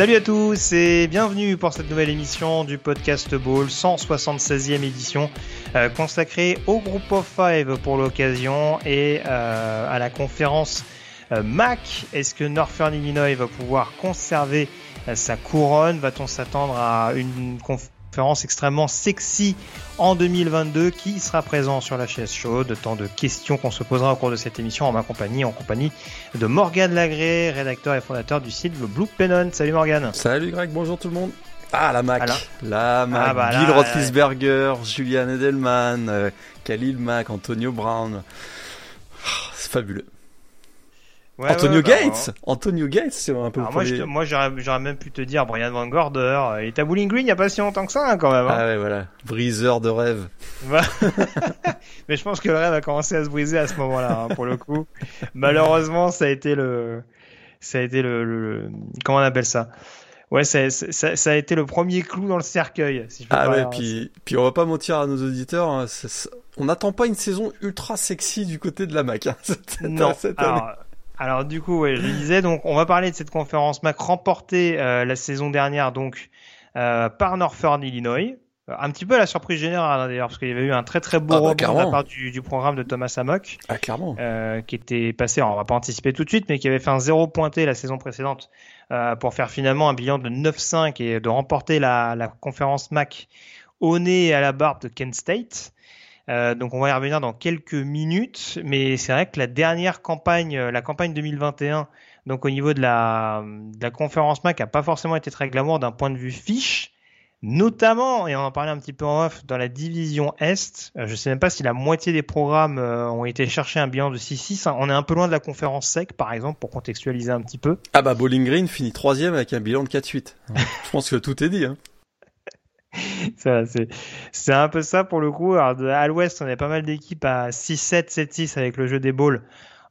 Salut à tous et bienvenue pour cette nouvelle émission du podcast Ball, 176e édition euh, consacrée au groupe of five pour l'occasion et euh, à la conférence euh, MAC. Est-ce que Northern Illinois va pouvoir conserver sa couronne? Va-t-on s'attendre à une conférence extrêmement sexy en 2022 qui sera présent sur la chaise chaude Tant de questions qu'on se posera au cours de cette émission en ma compagnie, en compagnie de Morgane Lagré, rédacteur et fondateur du site Le Blue Pennon. Salut Morgane. Salut Greg, bonjour tout le monde. Ah la Mac, Alors la Mac, Ah, bah, Bill là, Roethlisberger, Julian Edelman, euh, Khalil Mack, Antonio Brown. Ah, C'est fabuleux. Ouais, Antonio ouais, bah, Gates, Antonio Gates, c'est un peu le moi, premier- j'aurais, même pu te dire Brian Van Gorder. euh, Il était à Bowling Green il n'y a pas si longtemps que ça hein, quand même. hein. Ah ouais voilà, briseur de rêve. Mais je pense que le rêve a commencé à se briser à ce moment-là, hein, pour le coup. Malheureusement, ça a été le, ça a été le, comment on appelle ça? Ouais, ça, ça, ça a été le premier clou dans le cercueil. Si je peux Ah ouais, dire. puis puis on va pas mentir à nos auditeurs, on n'attend pas une saison ultra sexy du côté de la Mac hein, cette, Non. cette année. Alors, alors du coup, ouais, je le disais, donc on va parler de cette conférence MAC remportée euh, la saison dernière donc euh, par Northern Illinois. Euh, Un petit peu à la surprise générale hein, d'ailleurs, parce qu'il y avait eu un très très beau Ah bah, rebond de la part du, du programme de Thomas Amok, Ah clairement. euh, qui était passé, alors on va pas anticiper tout de suite, mais qui avait fait un zéro pointé la saison précédente euh, pour faire finalement un bilan de 9-5 et de remporter la, la conférence MAC au nez et à la barbe de Kent State. Euh, donc on va y revenir dans quelques minutes, mais c'est vrai que la dernière campagne, euh, la campagne 2021, donc au niveau de la, de la conférence MAC, a pas forcément été très glamour d'un point de vue fiche, notamment, et on en parlait un petit peu en off, dans la division Est. Euh, je sais même pas si la moitié des programmes euh, ont été chercher un bilan de 6-6. hein. On est un peu loin de la conférence SEC, par exemple, pour contextualiser un petit peu. Ah bah Bowling Green finit troisième avec un bilan de 4-8. Je pense que tout est dit. Hein. C'est, un peu ça pour le coup. Alors, de- à l'ouest, on a pas mal d'équipes à 6-7, 7-6 avec le jeu des balls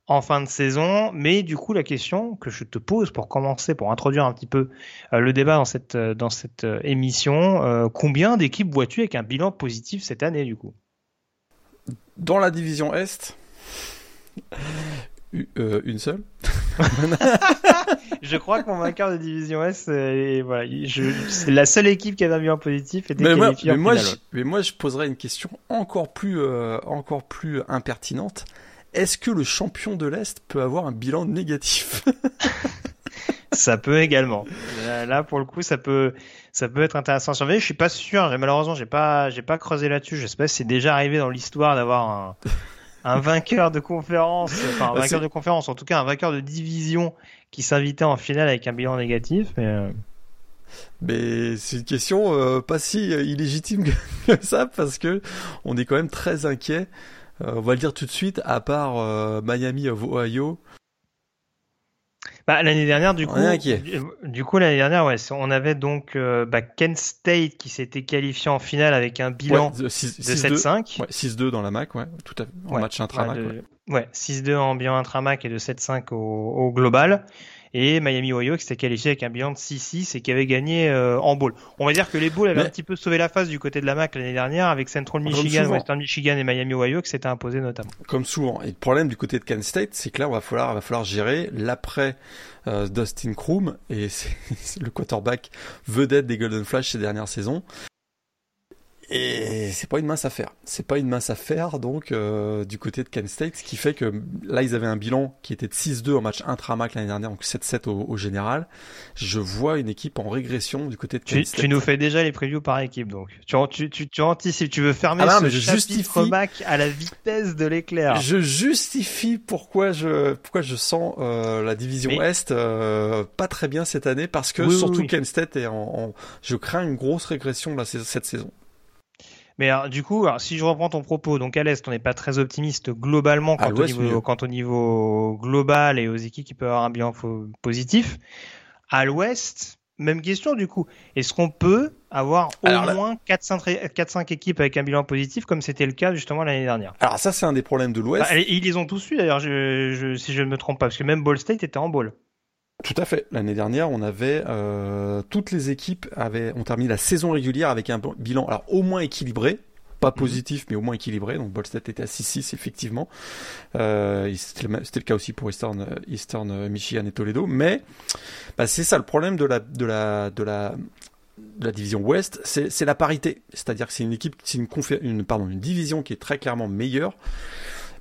en fin de saison. Mais du coup, la question que je te pose pour commencer, pour introduire un petit peu euh, le débat dans cette, euh, dans cette euh, émission, combien d'équipes vois-tu avec un bilan positif cette année du coup? Dans la division Est, une seule. Je crois que mon vainqueur de division S, c'est, voilà, je, c'est la seule équipe qui avait un bilan positif Mais moi, mais, moi, je, mais moi, je poserais une question encore plus, euh, encore plus impertinente. Est-ce que le champion de l'Est peut avoir un bilan négatif? Ça peut également. Là, pour le coup, ça peut, ça peut être intéressant à surveiller. Je suis pas sûr. Malheureusement, j'ai pas, j'ai pas creusé là-dessus. Je sais pas si c'est déjà arrivé dans l'histoire d'avoir un, un vainqueur de conférence, enfin un Bah, vainqueur de conférence, en tout cas un vainqueur de division qui s'invitait en finale avec un bilan négatif. Mais euh, Mais c'est une question euh, pas si euh, illégitime que ça parce que on est quand même très inquiet. Euh, on va le dire tout de suite. À part euh, Miami of Ohio, bah, l'année dernière, du coup, du, du coup l'année dernière, ouais, on avait donc bah, Kent State qui s'était qualifié en finale avec un bilan ouais, de six- de 6-2. 7-5. Ouais, 6-2 dans la MAC, ouais, tout à fait. En match intra-MAC. De- ouais, 6-2 en bilan intramac et de 7-5 au, au global. Et Miami Ohio qui s'était qualifié avec un bilan de 6-6 et qui avait gagné euh, en bowl. On va dire que les bowls avaient Mais- un petit peu sauvé la face du côté de la MAC l'année dernière avec Central Michigan. Western Michigan et Miami Ohio qui s'étaient imposés notamment. Comme souvent. Et le problème du côté de Kent State, c'est que là, on va falloir, va falloir gérer l'après euh, Dustin Kroom et c'est le quarterback vedette des Golden Flash ces dernières saisons. Et c'est pas une mince affaire. C'est pas une mince affaire, donc, euh, du côté de Kent State, ce qui fait que là, ils avaient un bilan qui était de 6-2 en match intra-MAC l'année dernière, donc 7-7 au, au général. Je vois une équipe en régression du côté de Tu, Kent State. tu nous fais déjà les previews par équipe donc. Tu, tu, tu, tu anticipes, tu veux fermer Ah non, ce mais je justifie. MAC à la vitesse de l'éclair. Je justifie pourquoi je pourquoi je sens euh, la division Mais- Est euh, pas très bien cette année parce que Oui, oui, surtout oui. Kent State est en, en- je crains une grosse régression là, cette saison. Mais du coup, si je reprends ton propos, donc à l'Est, on n'est pas très optimiste globalement quant, au niveau, quant au niveau global et aux équipes qui peuvent avoir un bilan positif. À l'Ouest, même question du coup. Est-ce qu'on peut avoir au moins 4-5 équipes avec un bilan positif comme c'était le cas justement l'année dernière? Alors ça c'est un des problèmes de l'Ouest. Bah, ils les ont tous eu d'ailleurs, je, si je ne me trompe pas, parce que même Ball State était en ball. Tout à fait. L'année dernière, on avait euh, toutes les équipes avaient ont terminé la saison régulière avec un bilan alors au moins équilibré, pas mhm. positif, mais au moins équilibré. Donc State était à 6-6 effectivement. Euh, c'était le, cas aussi pour Eastern, Eastern Michigan et Toledo. Mais bah, c'est ça le problème de la de la de la la division Ouest, c'est la parité. C'est-à-dire que c'est une équipe, c'est une, une, pardon, une division qui est très clairement meilleure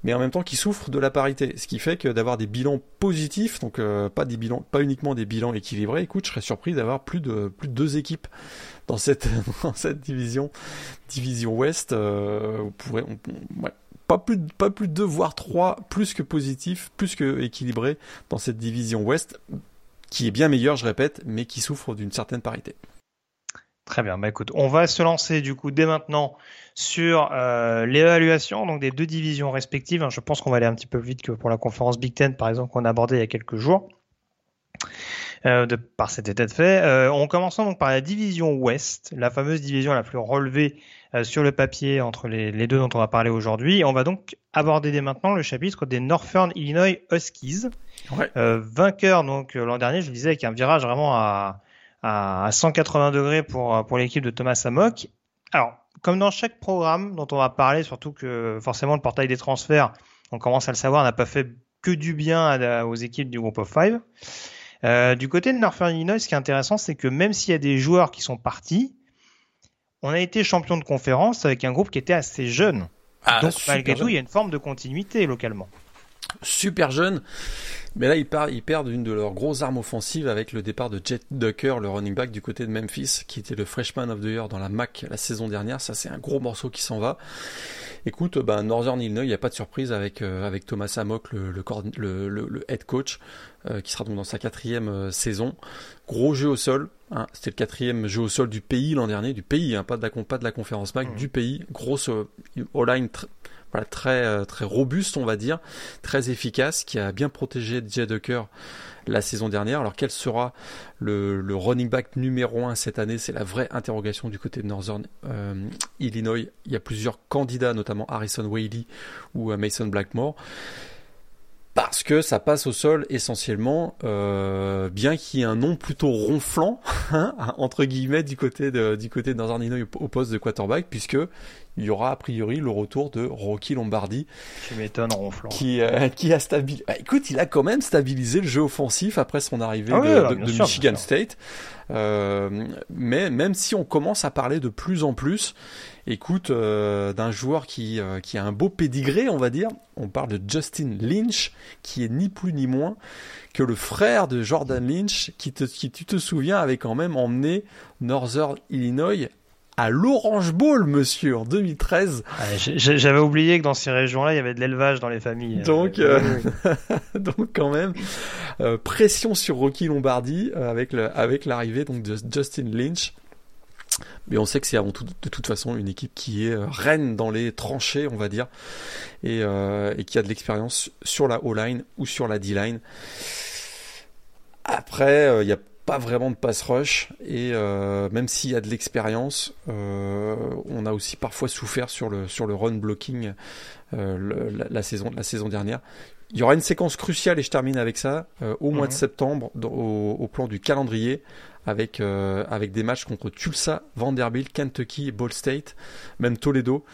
mais en même temps qui souffre de la parité. Ce qui fait que d'avoir des bilans positifs, donc euh, pas des bilans, pas uniquement des bilans équilibrés. Écoute, je serais surpris d'avoir plus de plus de deux équipes dans cette dans cette division division Ouest. Euh, pas plus de, pas plus voire trois plus que positifs, plus que équilibrés dans cette division Ouest qui est bien meilleure, je répète, mais qui souffre d'une certaine parité. Très bien. Bah écoute, on va se lancer du coup dès maintenant sur euh, l'évaluation donc des deux divisions respectives. Je pense qu'on va aller un petit peu vite que pour la conférence Big Ten par exemple qu'on a abordé il y a quelques jours. Euh, de, par cet état de fait. Euh, on commence donc par la division Ouest, la fameuse division la plus relevée euh, sur le papier entre les, les, deux dont on va parler aujourd'hui. On va donc aborder dès maintenant le chapitre des Northern Illinois Huskies, ouais. vainqueur donc l'an dernier, je le disais, avec un virage vraiment à, à 180 degrés pour, pour l'équipe de Thomas Amok. Alors, comme dans chaque programme dont on va parler, surtout que forcément le portail des transferts, on commence à le savoir, n'a pas fait que du bien aux équipes du groupe of five. Euh, du côté de Northern Illinois, ce qui est intéressant, c'est que même s'il y a des joueurs qui sont partis, on a été champion de conférence avec un groupe qui était assez jeune. Ah, Donc malgré tout, il y a une forme de continuité localement super jeune. Mais là, ils, ils perdent une de leurs grosses armes offensives avec le départ de Jet Ducker, le running back du côté de Memphis, qui était le freshman of the year dans la MAC la saison dernière. Ça, c'est un gros morceau qui s'en va. Écoute, ben, Northern Illinois, il n'y a pas de surprise avec, euh, avec Thomas Amok, le, le, le, head coach, euh, qui sera donc dans sa quatrième euh, saison. Gros jeu au sol. Hein, C'était le quatrième jeu au sol du pays l'an dernier, du pays, hein, pas, de la, pas de la conférence MAC, mmh. du pays. Grosse all-line très euh, très robuste, on va dire, très efficace, qui a bien protégé Jay Ducker la saison dernière. Alors quel sera le, running back numéro 1 cette année? C'est la vraie interrogation du côté de Northern euh, Illinois. Il y a plusieurs candidats, notamment Harrison Whaley ou euh, Mason Blackmore parce que ça passe au sol essentiellement, bien qu'il y ait un nom plutôt ronflant hein, entre guillemets du côté du côté de Northern Illinois au poste de quarterback, puisque il y aura a priori le retour de Rocky Lombardi. Qui m'étonne ronflant. Qui euh, qui a stabilisé. Bah, écoute, il a quand même stabilisé le jeu offensif après son arrivée ah de, de, Michigan State. Euh, mais même si on commence à parler de plus en plus, écoute, euh, d'un joueur qui, euh, qui a un beau pédigré, on va dire. On parle de Justin Lynch, qui est ni plus ni moins que le frère de Jordan Lynch, qui, te, qui tu te souviens, avait quand même emmené Northern Illinois à l'Orange Bowl, monsieur, en 2013. J'avais oublié que dans ces régions-là, il y avait de l'élevage dans les familles. Donc, euh, donc quand même, pression sur Rocky Lombardi avec le, avec l'arrivée donc de Justin Lynch. Mais on sait que c'est avant tout, de toute façon, une équipe qui est euh, reine dans les tranchées, on va dire, et, euh, et qui a de l'expérience sur la O-line ou sur la D-line. Après, il euh, n'y a pas vraiment de pass rush, et euh, même s'il y a de l'expérience, euh, on a aussi parfois souffert sur le, sur le run blocking le, la, la, saison, la saison dernière. Il y aura une séquence cruciale, et je termine avec ça, au mois de mhm. septembre, au, au plan du calendrier, avec, euh, avec des matchs contre Tulsa, Vanderbilt, Kentucky, Ball State, même Toledo.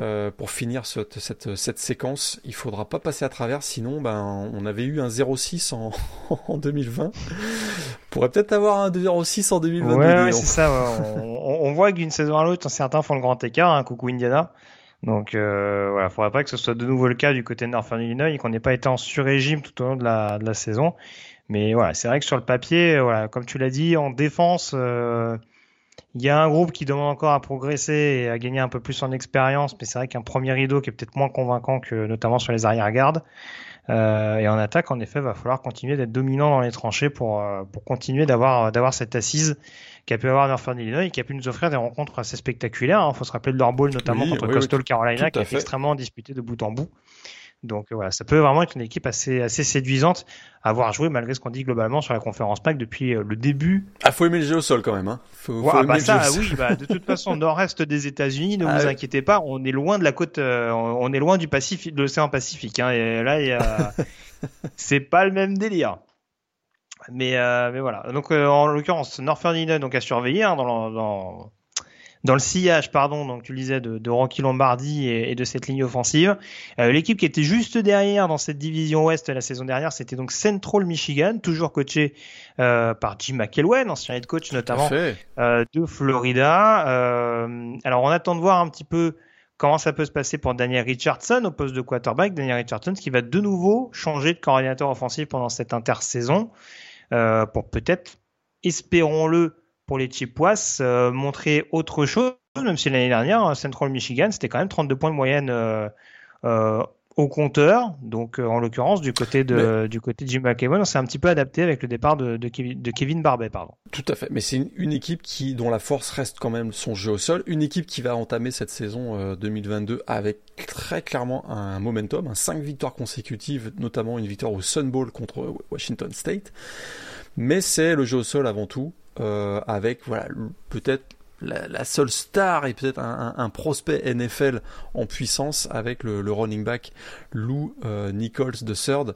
Euh, pour finir cette, cette, cette, séquence, il faudra pas passer à travers, sinon ben, on avait eu un 0,6 en, en 2020. On pourrait peut-être avoir un 0,6 en 2022. Ouais, c'est ça. on, on, voit d'une saison à l'autre, certains font le grand écart. Hein, coucou Indiana. Donc euh, voilà, faudrait pas que ce soit de nouveau le cas du côté de Northern Illinois et qu'on n'ait pas été en sur-régime tout au long de la, de la saison. Mais voilà, c'est vrai que sur le papier, voilà, comme tu l'as dit, en défense, euh, il y a un groupe qui demande encore à progresser et à gagner un peu plus en expérience, mais c'est vrai qu'un premier rideau qui est peut-être moins convaincant que notamment sur les arrière-gardes. Euh, et en attaque, en effet, va falloir continuer d'être dominant dans les tranchées pour, euh, pour continuer d'avoir, d'avoir cette assise qu'a pu avoir Northern Illinois et qui a pu nous offrir des rencontres assez spectaculaires. Il hein. faut se rappeler de leur ball, notamment contre Coastal Carolina, qui est extrêmement disputé de bout en bout. Donc voilà, ça peut vraiment être une équipe assez, assez séduisante à avoir joué malgré ce qu'on dit globalement sur la conférence PAC depuis le début. Ah, faut aimer le jeu au sol quand même. Hein. Faut, faut bah ça, oui, bah, de toute façon, nord-est des États-Unis, ne ah vous inquiétez pas, on est loin de la côte, on est loin du Pacifique, de l'océan Pacifique. Hein, et là, c'est pas le même délire. Mais, euh, mais voilà. Donc, euh, en l'occurrence, Northern Illinois donc à surveiller hein, dans, dans, dans le sillage, pardon, donc tu le disais, de, de Rocky Lombardi et, de cette ligne offensive. Euh, l'équipe qui était juste derrière dans cette division ouest la saison dernière, c'était donc Central Michigan, toujours coaché par Jim McElwain, ancien head coach notamment de Florida. alors on attend de voir un petit peu comment ça peut se passer pour Daniel Richardson au poste de quarterback. Daniel Richardson qui va de nouveau changer de coordinateur offensif pendant cette intersaison euh, pour peut-être, espérons-le, pour les Chippewas, euh, montrer autre chose, même si l'année dernière, Central Michigan, c'était quand même 32 points de moyenne euh, au compteur. Donc, en l'occurrence, du côté de du côté de Jim McEwan, on s'est un petit peu adapté avec le départ de, de, Kevin, de Kevin Barbet, pardon. Tout à fait. Mais c'est une, équipe qui, dont la force reste quand même son jeu au sol. Une équipe qui va entamer cette saison 2022 avec très clairement un momentum, un 5 victoires consécutives, notamment une victoire au Sun Bowl contre Washington State. Mais c'est le jeu au sol avant tout, euh, avec voilà peut-être la, seule star et peut-être un, prospect NFL en puissance avec le, running back Lou euh, Nichols de Third,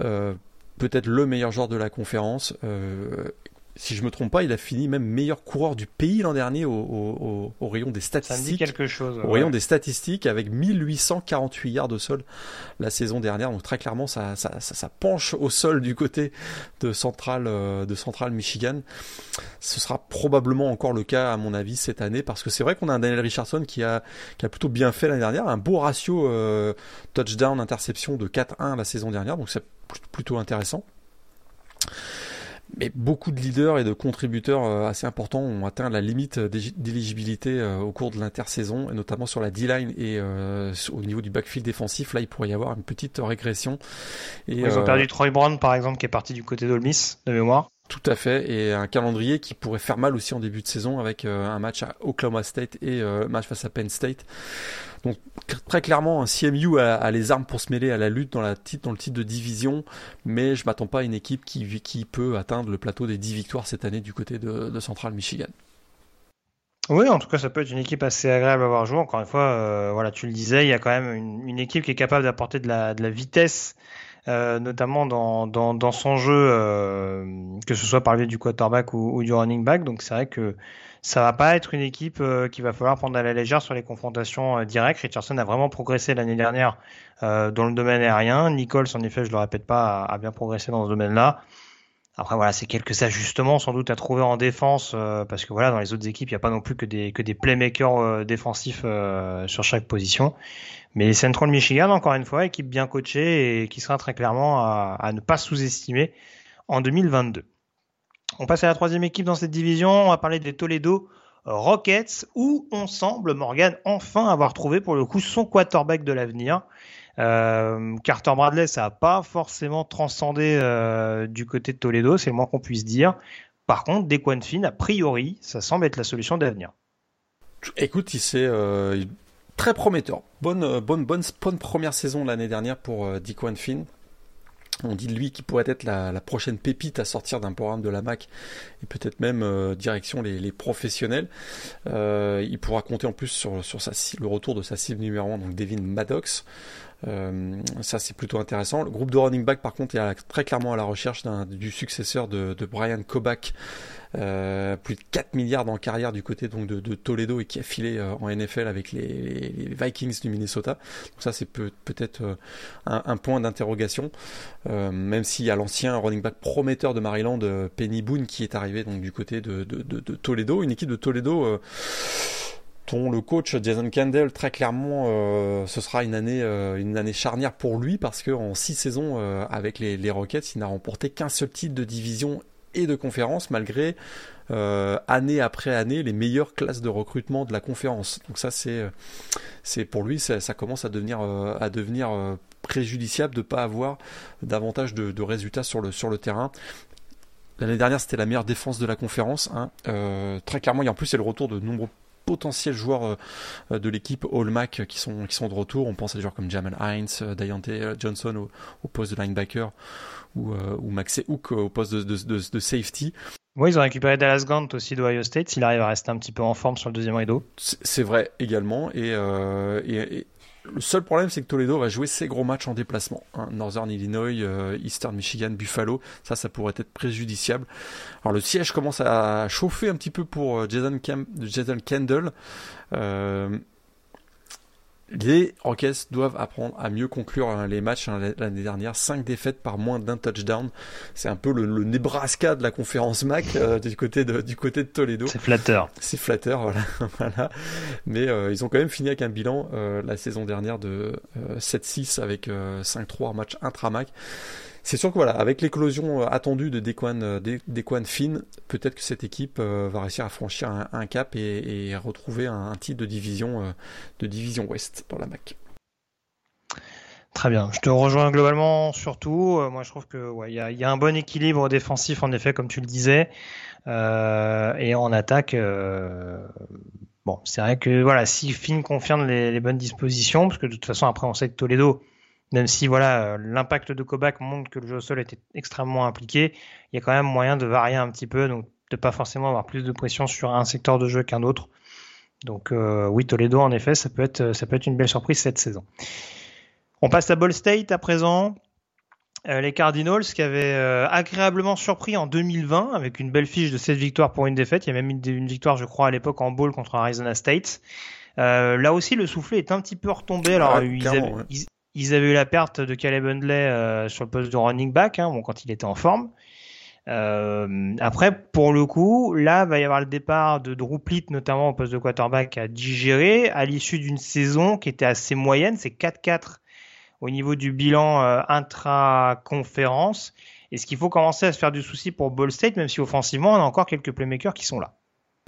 euh, peut-être le meilleur joueur de la conférence si je me trompe pas, il a fini même meilleur coureur du pays l'an dernier au, rayon des statistiques. Ça dit quelque chose. Au rayon des statistiques avec 1848 yards de sol la saison dernière. Donc très clairement, ça, ça, ça, penche au sol du côté de Central, euh, de Central Michigan. Ce sera probablement encore le cas à mon avis cette année parce que c'est vrai qu'on a un Daniel Richardson qui a, qui a plutôt bien fait l'année dernière, un beau ratio euh, touchdown interception de 4-1 la saison dernière. Donc c'est plutôt intéressant mais beaucoup de leaders et de contributeurs euh, assez importants ont atteint la limite d'éligibilité euh, au cours de l'intersaison, et notamment sur la D-line et euh, au niveau du backfield défensif. Là, il pourrait y avoir une petite régression. Et, Ils ont perdu Troy Brown, par exemple, qui est parti du côté d'Olmis, de mémoire. Tout à fait, et un calendrier qui pourrait faire mal aussi en début de saison avec un match à Oklahoma State et un match face à Penn State. Donc très clairement, un CMU a, les armes pour se mêler à la lutte dans, le titre de division, mais je m'attends pas à une équipe qui, peut atteindre le plateau des 10 victoires cette année du côté de, Central Michigan. Oui, en tout cas, ça peut être une équipe assez agréable à voir jouer. Encore une fois, euh, voilà, tu le disais, il y a quand même une, équipe qui est capable d'apporter de la vitesse, euh, notamment dans, dans, son jeu, euh, que ce soit par le biais du quarterback ou, du running back. Donc c'est vrai que ça va pas être une équipe euh, qui va falloir prendre à la légère sur les confrontations euh, directes. Richardson a vraiment progressé l'année dernière dans le domaine aérien. Nichols, en effet, je le répète pas, a, bien progressé dans ce domaine-là. Après voilà, c'est quelques ajustements sans doute à trouver en défense parce que voilà, dans les autres équipes, il n'y a pas non plus que des que des playmakers défensifs sur chaque position. Mais Central Michigan, encore une fois, équipe bien coachée et qui sera très clairement à ne pas sous-estimer en 2022. On passe à la troisième équipe dans cette division. On va parler des Toledo Rockets, où on semble, Morgan, enfin avoir trouvé pour le coup son quarterback de l'avenir. Euh, Carter Bradley, ça n'a pas forcément transcendé euh, du côté de Toledo, c'est le moins qu'on puisse dire. Par contre, Dequan Finn, a priori, ça semble être la solution d'avenir. Écoute, il s'est euh, très prometteur. Bonne, bonne, bonne, première saison l'année dernière pour Dequan Finn. On dit de lui qu'il pourrait être la, prochaine pépite à sortir d'un programme de la MAC et peut-être même direction les, professionnels. Il pourra compter en plus sur, le retour de sa cible numéro 1, donc Devin Maddox. Euh, ça c'est plutôt intéressant. Le groupe de running back par contre est très clairement à la recherche du successeur de, Brian Kobach euh, plus de 4 milliards en carrière du côté donc de, Toledo et qui a filé euh, en NFL avec les, Vikings du Minnesota. Donc ça c'est peut, être euh, un, point d'interrogation, même s'il y a l'ancien running back prometteur de Maryland, Penny Boone, qui est arrivé donc du côté de, Toledo, une équipe de Toledo le coach Jason Kendall très clairement ce sera une année une année charnière pour lui parce que en six saisons avec les, Rockets il n'a remporté qu'un seul titre de division et de conférence malgré euh, année après année les meilleures classes de recrutement de la conférence. Donc ça c'est euh, c'est pour lui ça, commence à devenir euh, à devenir préjudiciable de pas avoir davantage de, résultats sur le sur le terrain. L'année dernière, c'était la meilleure défense de la conférence. Hein. Euh, très clairement, et en plus, c'est le retour de nombreux potentiels joueurs euh, de l'équipe All Mac qui sont, qui sont de retour. On pense à des joueurs comme Jamal Hines, euh, Dayante Johnson au, au, poste de linebacker ou, euh, ou Hook au poste de, de, de, de safety. Oui, ils ont récupéré Dallas Gant aussi d'Ohio State, s'il arrive à rester un petit peu en forme sur le deuxième rideau. C'est vrai également, euh, et le seul problème, c'est que Toledo va jouer ses gros matchs en déplacement. Hein. Northern Illinois, euh, Eastern Michigan, Buffalo. Ça, ça pourrait être préjudiciable. Alors le siège commence à chauffer un petit peu pour euh, Jason, Kendall. Euh, les Rockets doivent apprendre à mieux conclure hein, les matchs hein, l'année dernière. 5 défaites par moins d'un touchdown. C'est un peu le, le, Nebraska de la conférence MAC euh, du, côté de, du côté de Toledo. C'est flatteur. C'est flatteur, voilà. voilà. Mais euh, ils ont quand même fini avec un bilan euh, la saison dernière de 7-6 avec 5-3 en match intra-MAC c'est sûr que voilà, avec l'éclosion euh, attendue de Dequan, euh, Finn, peut-être que cette équipe euh, va réussir à franchir un, cap et, et, retrouver un, titre de division, Ouest dans la MAC. Très bien. Je te rejoins globalement surtout. moi, je trouve que ouais, y, a, un bon équilibre défensif en effet, comme tu le disais, euh, et en attaque. Euh, bon, c'est vrai que voilà, si Finn confirme les, bonnes dispositions, parce que de toute façon après on sait que Toledo même si voilà euh, l'impact de Kovac montre que le jeu au sol était extrêmement impliqué, il y a quand même moyen de varier un petit peu, donc de pas forcément avoir plus de pression sur un secteur de jeu qu'un autre. Donc euh, oui, Toledo en effet, ça peut être ça peut être une belle surprise cette saison. On passe à Ball State à présent. Euh, les Cardinals qui avaient euh, agréablement surpris en 2020 avec une belle fiche de 7 victoires pour une défaite. Il y a même une, une victoire, je crois, à l'époque en bowl contre Arizona State. Euh, là aussi, le soufflet est un petit peu retombé. Alors, ouais, ils, avaient, ouais. ils, ils avaient eu la perte de Caleb Hundley euh, sur le poste de running back, hein, quand il était en forme. Euh, après, pour le coup, là, va y avoir le départ de Drew notamment au poste de quarterback, à digérer à l'issue d'une saison qui était assez moyenne. C'est 4-4 au niveau du bilan euh, intra-conférence. Est-ce qu'il faut commencer à se faire du souci pour Ball State, même si offensivement, on a encore quelques playmakers qui sont là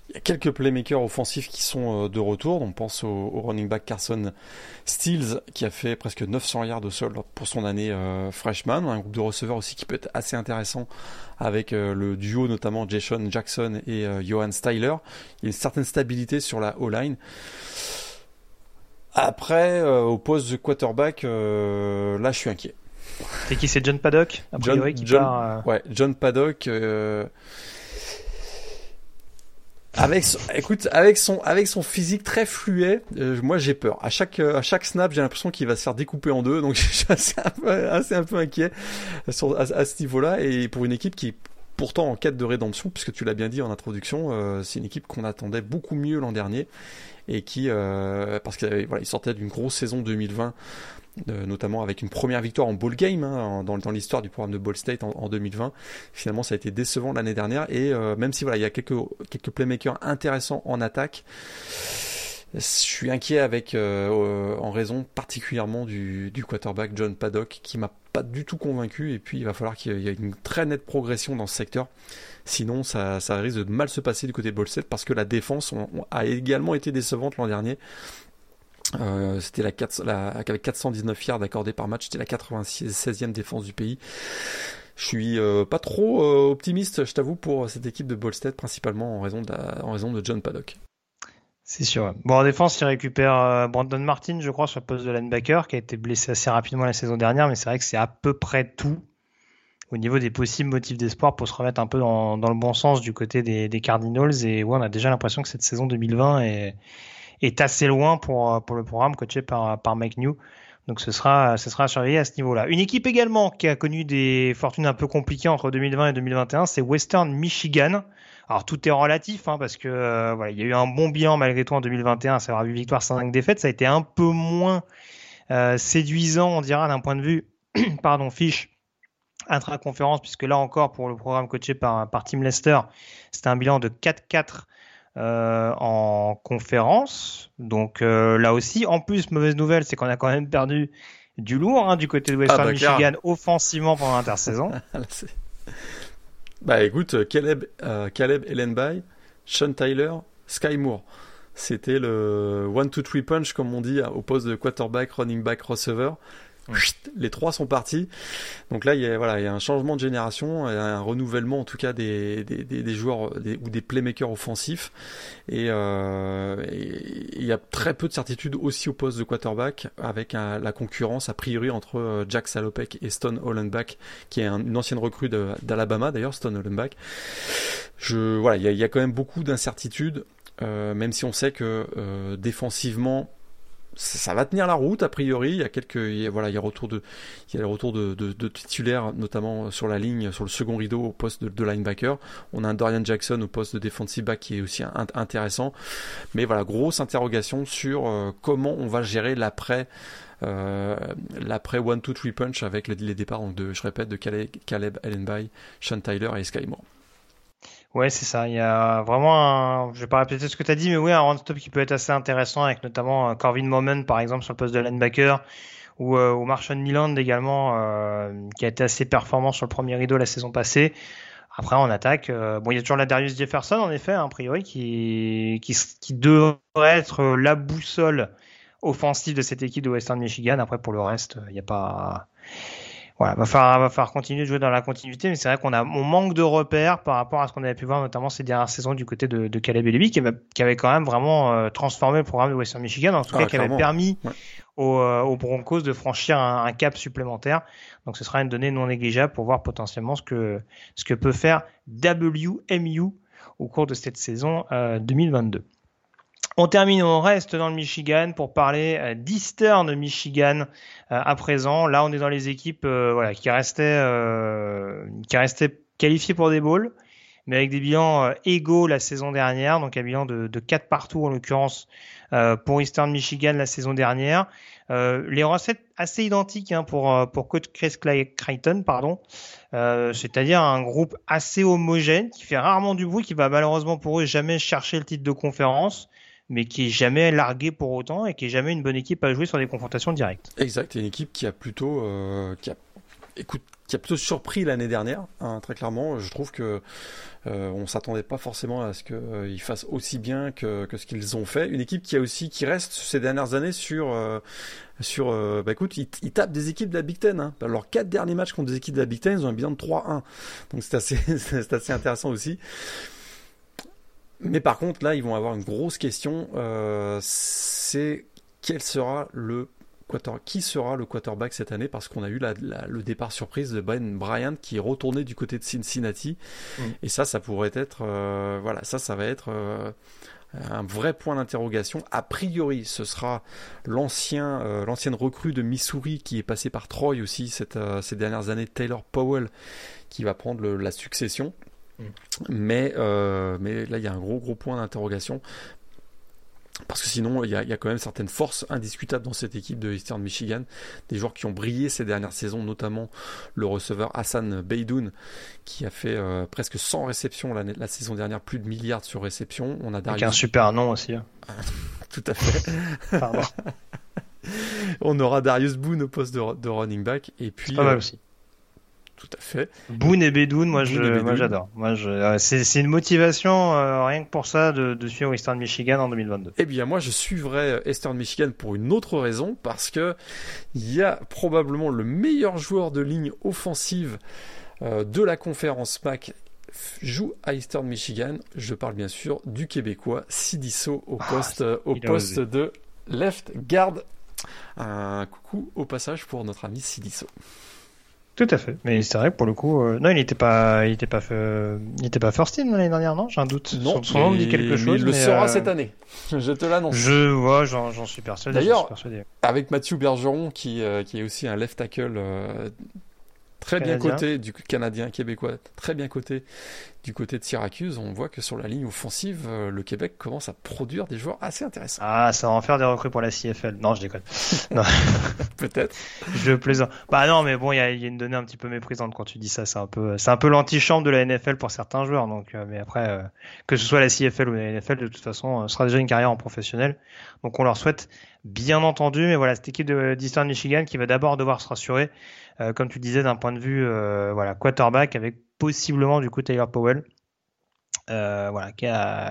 il y a quelques playmakers offensifs qui sont euh, de retour. On pense au, au running back Carson Steels qui a fait presque 900 yards de sol pour son année euh, freshman. Un groupe de receveurs aussi qui peut être assez intéressant avec euh, le duo notamment Jason Jackson et euh, Johan Styler. Il y a une certaine stabilité sur la O-line. Après, au poste de quarterback, là je suis inquiet. C'est qui C'est John Paddock a priori, John, qui John, part, ouais, John Paddock. Avec son, écoute, avec son, avec son physique très fluet, euh, moi j'ai peur. À chaque, à chaque snap, j'ai l'impression qu'il va se faire découper en deux, donc je suis assez un peu, assez un peu inquiet sur, à, ce niveau-là. Et pour une équipe qui, pourtant en quête de rédemption, puisque tu l'as bien dit en introduction, euh, c'est une équipe qu'on attendait beaucoup mieux l'an dernier et qui, euh, parce qu'il voilà, il sortait d'une grosse saison 2020 euh, notamment avec une première victoire en bowl game hein, dans, dans l'histoire du programme de Ball State en, en, 2020. Finalement, ça a été décevant l'année dernière et euh, même si voilà, il y a quelques quelques playmakers intéressants en attaque, je suis inquiet avec euh, en raison particulièrement du, du quarterback John Paddock qui m'a pas du tout convaincu et puis il va falloir qu'il y ait une très nette progression dans ce secteur. Sinon, ça, ça risque de mal se passer du côté de Ball State parce que la défense a également été décevante l'an dernier. Euh, c'était la, 4, la avec 419 yards accordés par match, c'était la 96e défense du pays. Je suis euh, pas trop euh, optimiste, je t'avoue, pour cette équipe de State, principalement en raison de, John Paddock. C'est sûr. Bon, en défense, il récupère Brandon Martin, je crois, sur le poste de linebacker, qui a été blessé assez rapidement la saison dernière, mais c'est vrai que c'est à peu près tout au niveau des possibles motifs d'espoir pour se remettre un peu dans, dans le bon sens du côté des, des Cardinals. Et ouais, on a déjà l'impression que cette saison 2020 est est assez loin pour, pour le programme coaché par, par Mike New. Donc ce sera, ce sera à surveiller à ce niveau-là. Une équipe également qui a connu des fortunes un peu compliquées entre 2020 et 2021, c'est Western Michigan. Alors tout est relatif hein, parce que euh, voilà, il y a eu un bon bilan malgré tout en 2021, à savoir 8 victoires, 5 défaites. Ça a été un peu moins euh, séduisant, on dira, d'un point de vue, pardon, fiche intra-conférence, puisque là encore, pour le programme coaché par, par Tim Lester, c'était un bilan de 4-4 euh, en conférence. Donc euh, là aussi, en plus, mauvaise nouvelle, c'est qu'on a quand même perdu du lourd hein, du côté de Western ah bah, Michigan clair. offensivement pendant l'intersaison. Bah écoute, Caleb, euh, Caleb Ellenby, Sean Tyler, Sky Moore. C'était le one two three punch comme on dit au poste de quarterback, running back, receiver. Les trois sont partis. Donc là, il y a, voilà, il y a un changement de génération, un renouvellement en tout cas des, des, des, joueurs ou des playmakers offensifs. Euh, et, il y a très peu de certitude aussi au poste de quarterback avec la concurrence a priori entre euh, Jack Salopek et Stone Hollenbach, qui est une ancienne recrue d'Alabama d'ailleurs, Stone Hollenbach. Je, voilà, il y, a, il y a quand même beaucoup d'incertitudes. Euh, même si on sait que euh, défensivement ça va tenir la route a priori. Il y a quelques, voilà, il y a retour de, il y a le retour de, titulaires, notamment sur la ligne, sur le second rideau au poste de, linebacker. On a un Dorian Jackson au poste de defensive back qui est aussi intéressant. Mais voilà, grosse interrogation sur euh, comment on va gérer l'après. Euh, l'après one two three punch avec les, départs de je répète de Caleb, Caleb Ellenby, Sean Tyler et Sky Moore. Ouais, c'est ça. Il y a vraiment un, je vais pas répéter ce que tu as dit, mais oui, un run stop qui peut être assez intéressant avec notamment euh, Corvin Moment, par exemple, sur le poste de linebacker ou, euh, ou Marshall Milan également, euh, qui a été assez performant sur le premier rideau la saison passée. Après, en attaque, euh, bon, il y a toujours la Darius Jefferson, en effet, hein, a priori, qui, qui, qui devrait être la boussole offensive de cette équipe de Western Michigan. Après, pour le reste, il n'y a pas, voilà, va falloir, va falloir continuer de jouer dans la continuité, mais c'est vrai qu'on a, on manque de repères par rapport à ce qu'on avait pu voir notamment ces dernières saisons du côté de, de Caleb qui, qui, avait quand même vraiment euh, transformé le programme de Western Michigan, en tout cas qui avait permis aux, euh, aux, Broncos de franchir un, un, cap supplémentaire. Donc ce sera une donnée non négligeable pour voir potentiellement ce que ce que peut faire WMU au cours de cette saison euh, 2022. On termine, on reste dans le Michigan pour parler euh, d'Eastern Michigan euh, à présent. Là, on est dans les équipes euh, qui restaient qui restaient qualifiées pour des bowls, mais avec des bilans égaux la saison dernière, donc un bilan de, de 4 partout en l'occurrence pour Eastern Michigan la saison dernière. les recettes assez identiques hein, pour pour coach Chris Creighton, pardon. c'est-à-dire un groupe assez homogène qui fait rarement du bruit, qui va malheureusement pour eux jamais chercher le titre de conférence, mais qui est jamais largué pour autant et qui est jamais une bonne équipe à jouer sur des confrontations directes. Exact, une équipe qui a plutôt, euh, qui a, écoute, qui a plutôt surpris l'année dernière, hein, très clairement. Je trouve que euh, on s'attendait pas forcément à ce qu'ils euh, fassent aussi bien que, ce qu'ils ont fait. Une équipe qui a aussi, qui reste ces dernières années sur, euh, sur, bah écoute, ils, ils, tapent des équipes de la Big Ten. Hein. Leurs quatre derniers matchs contre des équipes de la Big Ten, ils ont un bilan de 3-1. Donc c'est assez, c'est assez intéressant aussi. Mais par contre, là, ils vont avoir une grosse question. Euh, c'est quel sera le qui sera le quarterback cette année? Parce qu'on a eu la, le départ surprise de Ben Bryant qui est retourné du côté de Cincinnati mm. et ça ça pourrait être euh, voilà ça ça va être euh, un vrai point d'interrogation a priori ce sera l'ancien l'ancienne recrue de Missouri qui est passé par Troy aussi cette, ces dernières années Taylor Powell qui va prendre le, la succession mais, euh, mais là, il y a un gros, gros point d'interrogation. Parce que sinon, il y, a, il y, a, quand même certaines forces indiscutables dans cette équipe de Eastern Michigan. Des joueurs qui ont brillé ces dernières saisons, notamment le receveur Hassan Beidoun, qui a fait euh, presque 100 réceptions la, la, saison dernière, plus de milliards sur réception. On a Darius... Avec un super nom aussi. Hein. Tout à fait. On aura Darius Boone au poste de, de running back. Et puis, pas mal euh, aussi tout à fait. Boone et Bedoun, moi, j'adore. Moi, euh, c'est, une motivation euh, rien que pour ça de, de, suivre Eastern Michigan en 2022. Eh bien, moi, je suivrai euh, Eastern Michigan pour une autre raison, parce que il y a probablement le meilleur joueur de ligne offensive de la conférence MAC joue à Eastern Michigan. Je parle bien sûr du Québécois Sidiso au ah, poste, au poste de left guard. Un coucou au passage pour notre ami Sidiso. Tout à fait. Mais c'est vrai que pour le coup, euh, non, il n'était pas, il était pas, il était pas first team l'année dernière, non? J'ai un doute. Non, son, nom me dit quelque chose. Mais il le sera euh, cette année. Je te l'annonce. Je vois, j'en suis persuadé. D'ailleurs, avec Mathieu Bergeron, qui, euh, qui est aussi un left tackle très bien coté du Canadien québécois, très bien coté du côté de Syracuse, on voit que sur la ligne offensive, euh, le Québec commence à produire des joueurs assez intéressants. Ah, ça va en faire des recrues pour la CFL. Non, je déconne. Peut-être. je plaisante. Bah non, mais bon, il y a, une donnée un petit peu méprisante quand tu dis ça. C'est un peu, c'est un peu l'antichambre de la NFL pour certains joueurs. Donc, euh, mais après, euh, que ce soit la CFL ou la NFL, de toute façon, ce sera déjà une carrière en professionnel. Donc, on leur souhaite bien entendu. Mais voilà, cette équipe d'Eastern Michigan qui va d'abord devoir se rassurer, comme tu disais, d'un point de vue voilà quarterback avec possiblement du coup Taylor Powell. Euh, voilà, qui,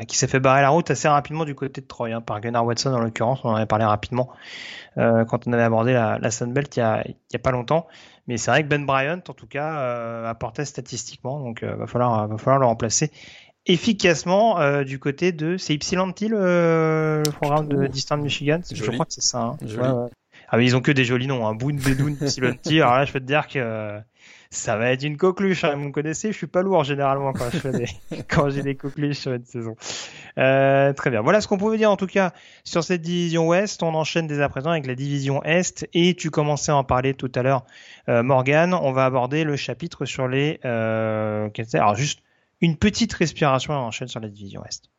qui s'est fait barrer la route assez rapidement du côté de Troy, hein, par Gunnar Watson en l'occurrence, on en avait parlé rapidement euh, quand on avait abordé la, la Sunbelt il y, a, il y a pas longtemps. Mais c'est vrai que Ben Bryant, en tout cas, euh, apportait statistiquement, donc euh, va falloir, va falloir le remplacer efficacement euh, du côté de c'est Ypsilanti le, le programme de Distant Michigan, je crois que c'est ça. Hein. Ouais, ouais. Ah mais ils ont que des jolis noms, hein. Boone, Bedoun, Ypsilanti. Alors là, je peux te dire que ça va être une coqueluche. Hein. Vous me connaissez, je suis pas lourd généralement quand je fais des... quand j'ai des coqueluches sur une saison. Euh, très bien. Voilà ce qu'on pouvait dire en tout cas sur cette division Ouest. On enchaîne dès à présent avec la division Est et tu commençais à en parler tout à l'heure, euh, Morgan. On va aborder le chapitre sur les. Euh... Alors juste une petite respiration et on enchaîne sur la division Est.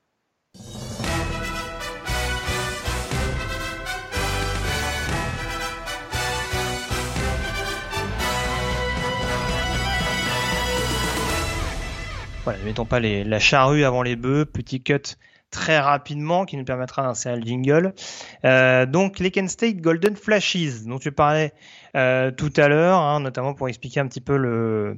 Voilà, ne mettons pas la charrue avant les bœufs, petit cut très rapidement qui nous permettra d'insérer le jingle. Euh, donc les Kent State Golden Flashes dont tu parlais euh, tout à l'heure, hein, notamment pour expliquer un petit peu le,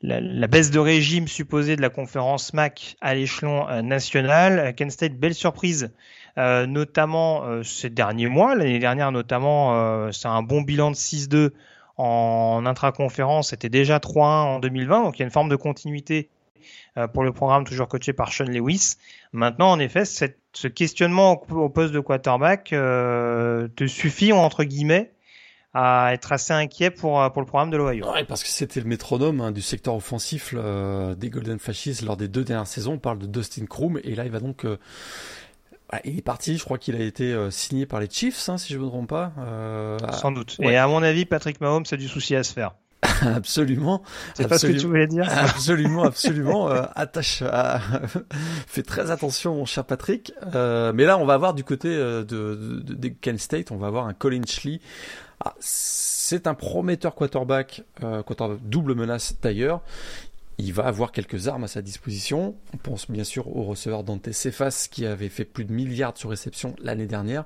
la, baisse de régime supposée de la conférence MAC à l'échelon euh, national. Kent State, belle surprise, notamment ces derniers mois. L'année dernière notamment, c'est un bon bilan de 6-2 en intraconférence. C'était déjà 3-1 en 2020, donc il y a une forme de continuité pour le programme toujours coaché par Sean Lewis. Maintenant, en effet, cette, ce questionnement au, poste de quarterback euh, te suffit, entre guillemets, à être assez inquiet pour, pour le programme de l'Ohio. Ouais, parce que c'était le métronome hein, du secteur offensif euh, des Golden Fascistes lors des deux dernières saisons. On parle de Dustin Kroom et là il va donc euh, il est parti, je crois qu'il a été euh, signé par les Chiefs, hein, si je ne me trompe pas. Euh, Sans doute. Ouais. Et à mon avis, Patrick Mahomes a du souci à se faire. absolument. C'est pas ce que tu voulais dire. Absolument, absolument. euh, attache, à... fais très attention, mon cher Patrick. Euh, mais là, on va avoir du côté euh, de, de, de, Kent State, on va avoir un Colin Schley. Ah, c'est un prometteur quarterback, euh, quarterback double menace d'ailleurs. Il va avoir quelques armes à sa disposition. On pense bien sûr au receveur Dante Cephas qui avait fait plus de milliards sur réception l'année dernière.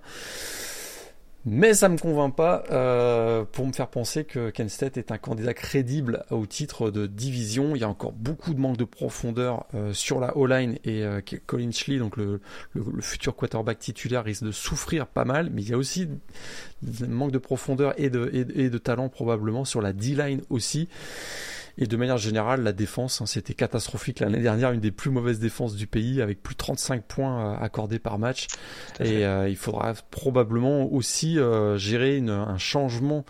Mais ça me convainc pas euh, pour me faire penser que Kent State est un candidat crédible au titre de division. Il y a encore beaucoup de manque de profondeur euh, sur la O-line et euh, Colin Schley, donc le, le, le, futur quarterback titulaire, risque de souffrir pas mal. Mais il y a aussi un manque de profondeur et de, et, et de talent probablement sur la D-line aussi. Et de manière générale, la défense, hein, c'était catastrophique l'année dernière, une des plus mauvaises défenses du pays, avec plus de 35 points euh, accordés par match. Et euh, il faudra probablement aussi euh, gérer une, un changement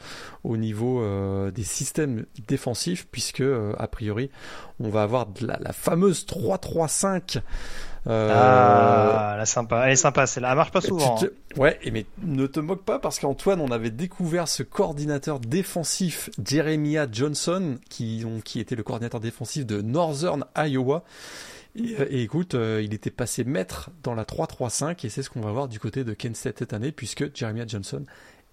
au niveau euh, des systèmes défensifs, puisque a priori, on va avoir de la, la fameuse 3-3-5 euh... Ah, la sympa, elle est sympa, c'est là, elle marche pas souvent. Te... Hein. Ouais, mais ne te moque pas parce qu'Antoine, on avait découvert ce coordinateur défensif, Jeremiah Johnson, qui, qui était le coordinateur défensif de Northern Iowa. Et, et écoute, euh, il était passé maître dans la 3-3-5 et c'est ce qu'on va voir du côté de Kent State cette année puisque Jeremiah Johnson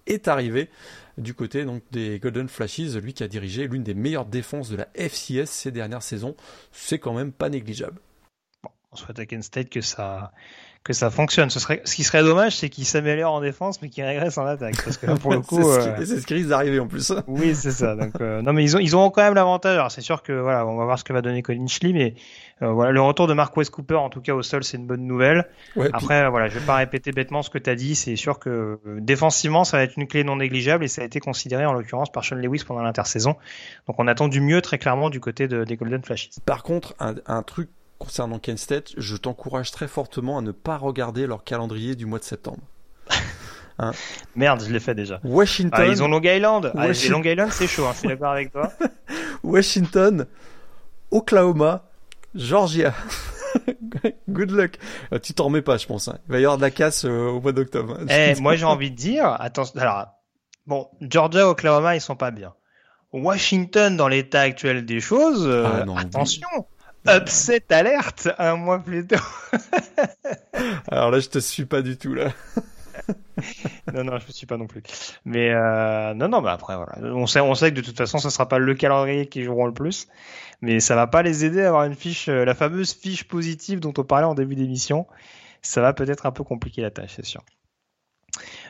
est arrivé du côté donc des Golden Flashes, lui qui a dirigé l'une des meilleures défenses de la FCS ces dernières saisons. C'est quand même pas négligeable on souhaite à Kent State que ça que ça fonctionne. Ce serait, ce qui serait dommage, c'est qu'il s'améliore en défense, mais qu'il régresse en attaque. Parce que là, pour le coup, c'est euh... ce qui risque d'arriver en plus. oui, c'est ça. Donc, euh, non, mais ils ont, ils ont quand même l'avantage. Alors, c'est sûr que voilà, on va voir ce que va donner Colin Schley, mais euh, voilà, le retour de Mark West Cooper, en tout cas au sol, c'est une bonne nouvelle. Ouais, Après, puis... voilà, je vais pas répéter bêtement ce que tu as dit. C'est sûr que euh, défensivement, ça va être une clé non négligeable et ça a été considéré en l'occurrence par Sean Lewis pendant l'intersaison. Donc, on attend du mieux très clairement du côté de, des Golden Flashes. Par contre, un, un truc concernant Kent State, je t'encourage très fortement à ne pas regarder leur calendrier du mois de septembre. Hein Merde, je l'ai fait déjà. Washington. Ah, ils ont Long Island. Ah. Long Island, c'est chaud, hein, je suis d'accord avec toi. Washington, Oklahoma, Georgia. Good luck. Euh, tu t'en remets pas, je pense. Hein. Il va y avoir de la casse euh, au mois d'octobre. Eh, moi, j'ai envie de dire, attention, alors, bon, Georgia, Oklahoma, ils sont pas bien. Washington, dans l'état actuel des choses, euh, ah, non, attention. Oui. Upset alerte un mois plus tôt. Alors là, je te suis pas du tout là. non, non, je ne suis pas non plus. Mais euh, non, non, mais après, voilà. On sait, on sait que de toute façon, ce sera pas le calendrier qui joueront le plus, mais ça va pas les aider à avoir une fiche, euh, la fameuse fiche positive dont on parlait en début d'émission. Ça va peut-être un peu compliquer la tâche, c'est sûr.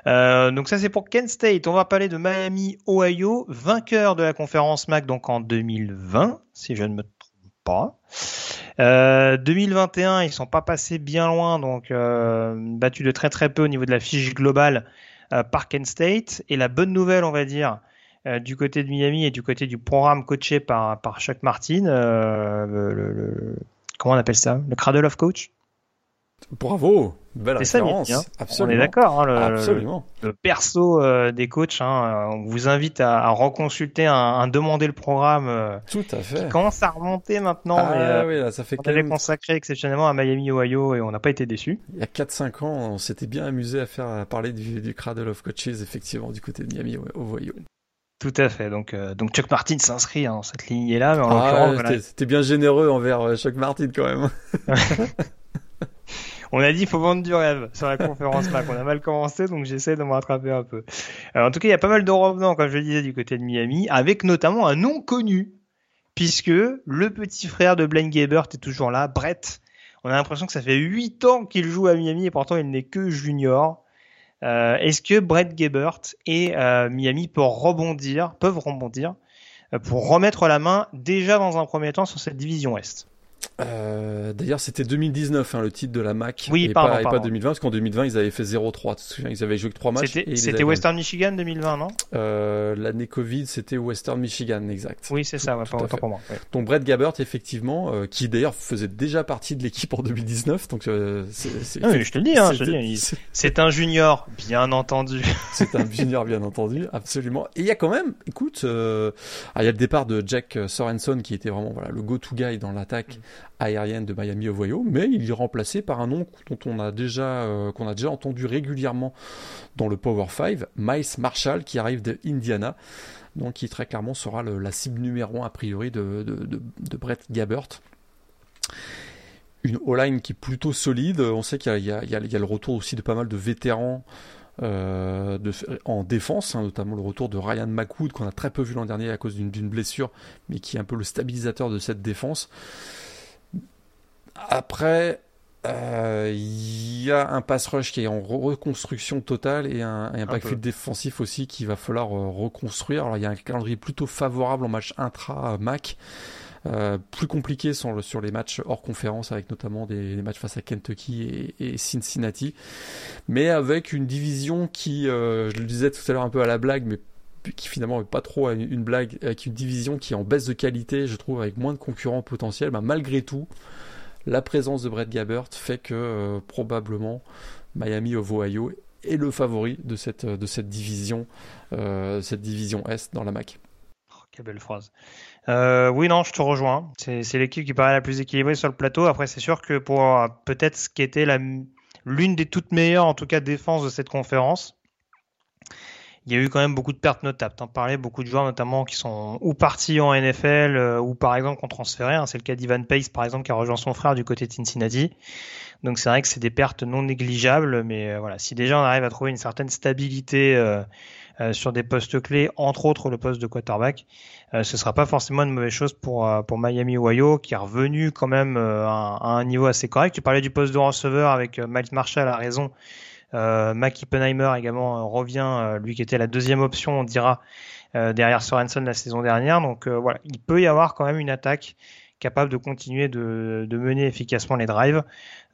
Euh, donc ça c'est pour Kent State. On va parler de Miami, Ohio, vainqueur de la conférence MAC donc en 2020, si je ne me trompe pas. Euh, 2021, ils sont pas passés bien loin, donc euh, battus de très très peu au niveau de la fiche globale euh, par Kent State. Et la bonne nouvelle, on va dire, du côté de Miami et du côté du programme coaché par, Chuck Martin, comment on appelle ça? Le Cradle of Coach? Bravo, belle C'est ça, référence. Mimi, hein. Absolument. On est d'accord. hein, le, Absolument. le perso euh, des coachs. Hein, on vous invite à, à reconsulter, à, à demander le programme euh, Tout à fait. qui commence à remonter maintenant. ah mais, euh, oui, là, ça fait on avait même... consacré exceptionnellement à Miami, Ohio, et on n'a pas été déçus. Il y a 4-5 ans, on s'était bien amusé à faire à parler du, du Cradle of Coaches, effectivement, du côté de Miami Ohio. Tout à fait. Donc, euh, donc Chuck Martin s'inscrit hein, dans cette lignée-là, mais en Ah, voilà. c'était bien généreux envers euh, Chuck Martin quand même. on a dit il faut vendre du rêve sur la conférence Mac. On a mal commencé, donc j'essaie de me rattraper un peu. Euh, en tout cas, il y a pas mal de revenants, comme je le disais, du côté de Miami, avec notamment un nom connu, puisque le petit frère de Blaine Gabbert est toujours là, Brett. On a l'impression que ça fait 8 ans qu'il joue à Miami et pourtant il n'est que junior. Euh, Est-ce que Brett Gabbert et euh, Miami peuvent rebondir, peuvent rebondir pour remettre la main déjà dans un premier temps sur cette division Ouest Euh, D'ailleurs, c'était 2019 hein, le titre de la MAC. Oui, et pardon, pas, et pas pardon. 2020, parce qu'en 2020, ils avaient fait 0-3. Tu te souviens, ils avaient joué que 3 matchs. C'était Western Michigan 2020, non? Euh, L'année Covid, c'était Western Michigan, exact. Oui, c'est ça, ouais, Tout fait. pour moi. ouais. Donc Brett Gabbert, effectivement, euh, qui d'ailleurs faisait déjà partie de l'équipe en 2019. Donc c'est Ah je te le dis, hein, c'est- un junior, bien entendu. C'est un junior, bien entendu, absolument. Et il y a quand même, écoute, ah, il y a le départ de Jack Sorenson qui était vraiment voilà, le go-to guy dans l'attaque aérienne de Miami Ohio, mais il est remplacé par un nom dont on a déjà, euh, qu'on a déjà entendu régulièrement dans le Power 5, Miles Marshall, qui arrive de Indiana, donc qui très clairement sera la cible numéro 1 a priori de, Brett Gabbert. Une O-line qui est plutôt solide. On sait qu'il y y a- le retour aussi de pas mal de vétérans euh, en défense, hein, notamment le retour de Ryan McWood qu'on a très peu vu l'an dernier à cause d'une blessure, mais qui est un peu le stabilisateur de cette défense. Après, euh, il y a un pass rush qui est en reconstruction totale et un, et un backfield défensif aussi qu'il va falloir euh, reconstruire. Alors il y a un calendrier plutôt favorable en match intra-MAC. Euh, plus compliqué sur, le- sur les matchs hors conférence avec notamment des, des matchs face à Kentucky et, et Cincinnati mais avec une division qui, euh, je le disais tout à l'heure un peu à la blague, mais qui finalement n'est pas trop une une blague, avec une division qui est en baisse de qualité, je trouve, avec moins de concurrents potentiels, bah, malgré tout, la présence de Brett Gabbert fait que euh, probablement Miami of Ohio est le favori de cette, de cette division, euh, cette division Est dans la MAC. Oh, quelle belle phrase. Euh, oui, non, je te rejoins. C'est l'équipe qui paraît la plus équilibrée sur le plateau. Après, c'est sûr que pour euh, peut-être ce qui était l'une des toutes meilleures, en tout cas, défenses de cette conférence, il y a eu quand même beaucoup de pertes notables. T'en parlais, beaucoup de joueurs notamment qui sont ou partis en NFL euh, ou par exemple qui ont transféré. hein. C'est le cas d'Ivan Pace par exemple qui a rejoint son frère du côté de Cincinnati. Donc c'est vrai que c'est des pertes non négligeables, mais euh, voilà, si déjà on arrive à trouver une certaine stabilité euh, euh, sur des postes clés, entre autres le poste de quarterback, euh, ce sera pas forcément une mauvaise chose pour euh, pour Miami Ohio qui est revenu quand même à, un- à un niveau assez correct. Tu parlais du poste de receveur avec Miles Marshall à raison. Euh, Mac Oppenheimer également euh, revient, euh, lui qui était la deuxième option, on dira, euh, derrière Sorensen la saison dernière. Donc voilà, il peut y avoir quand même une attaque capable de continuer de, mener efficacement les drives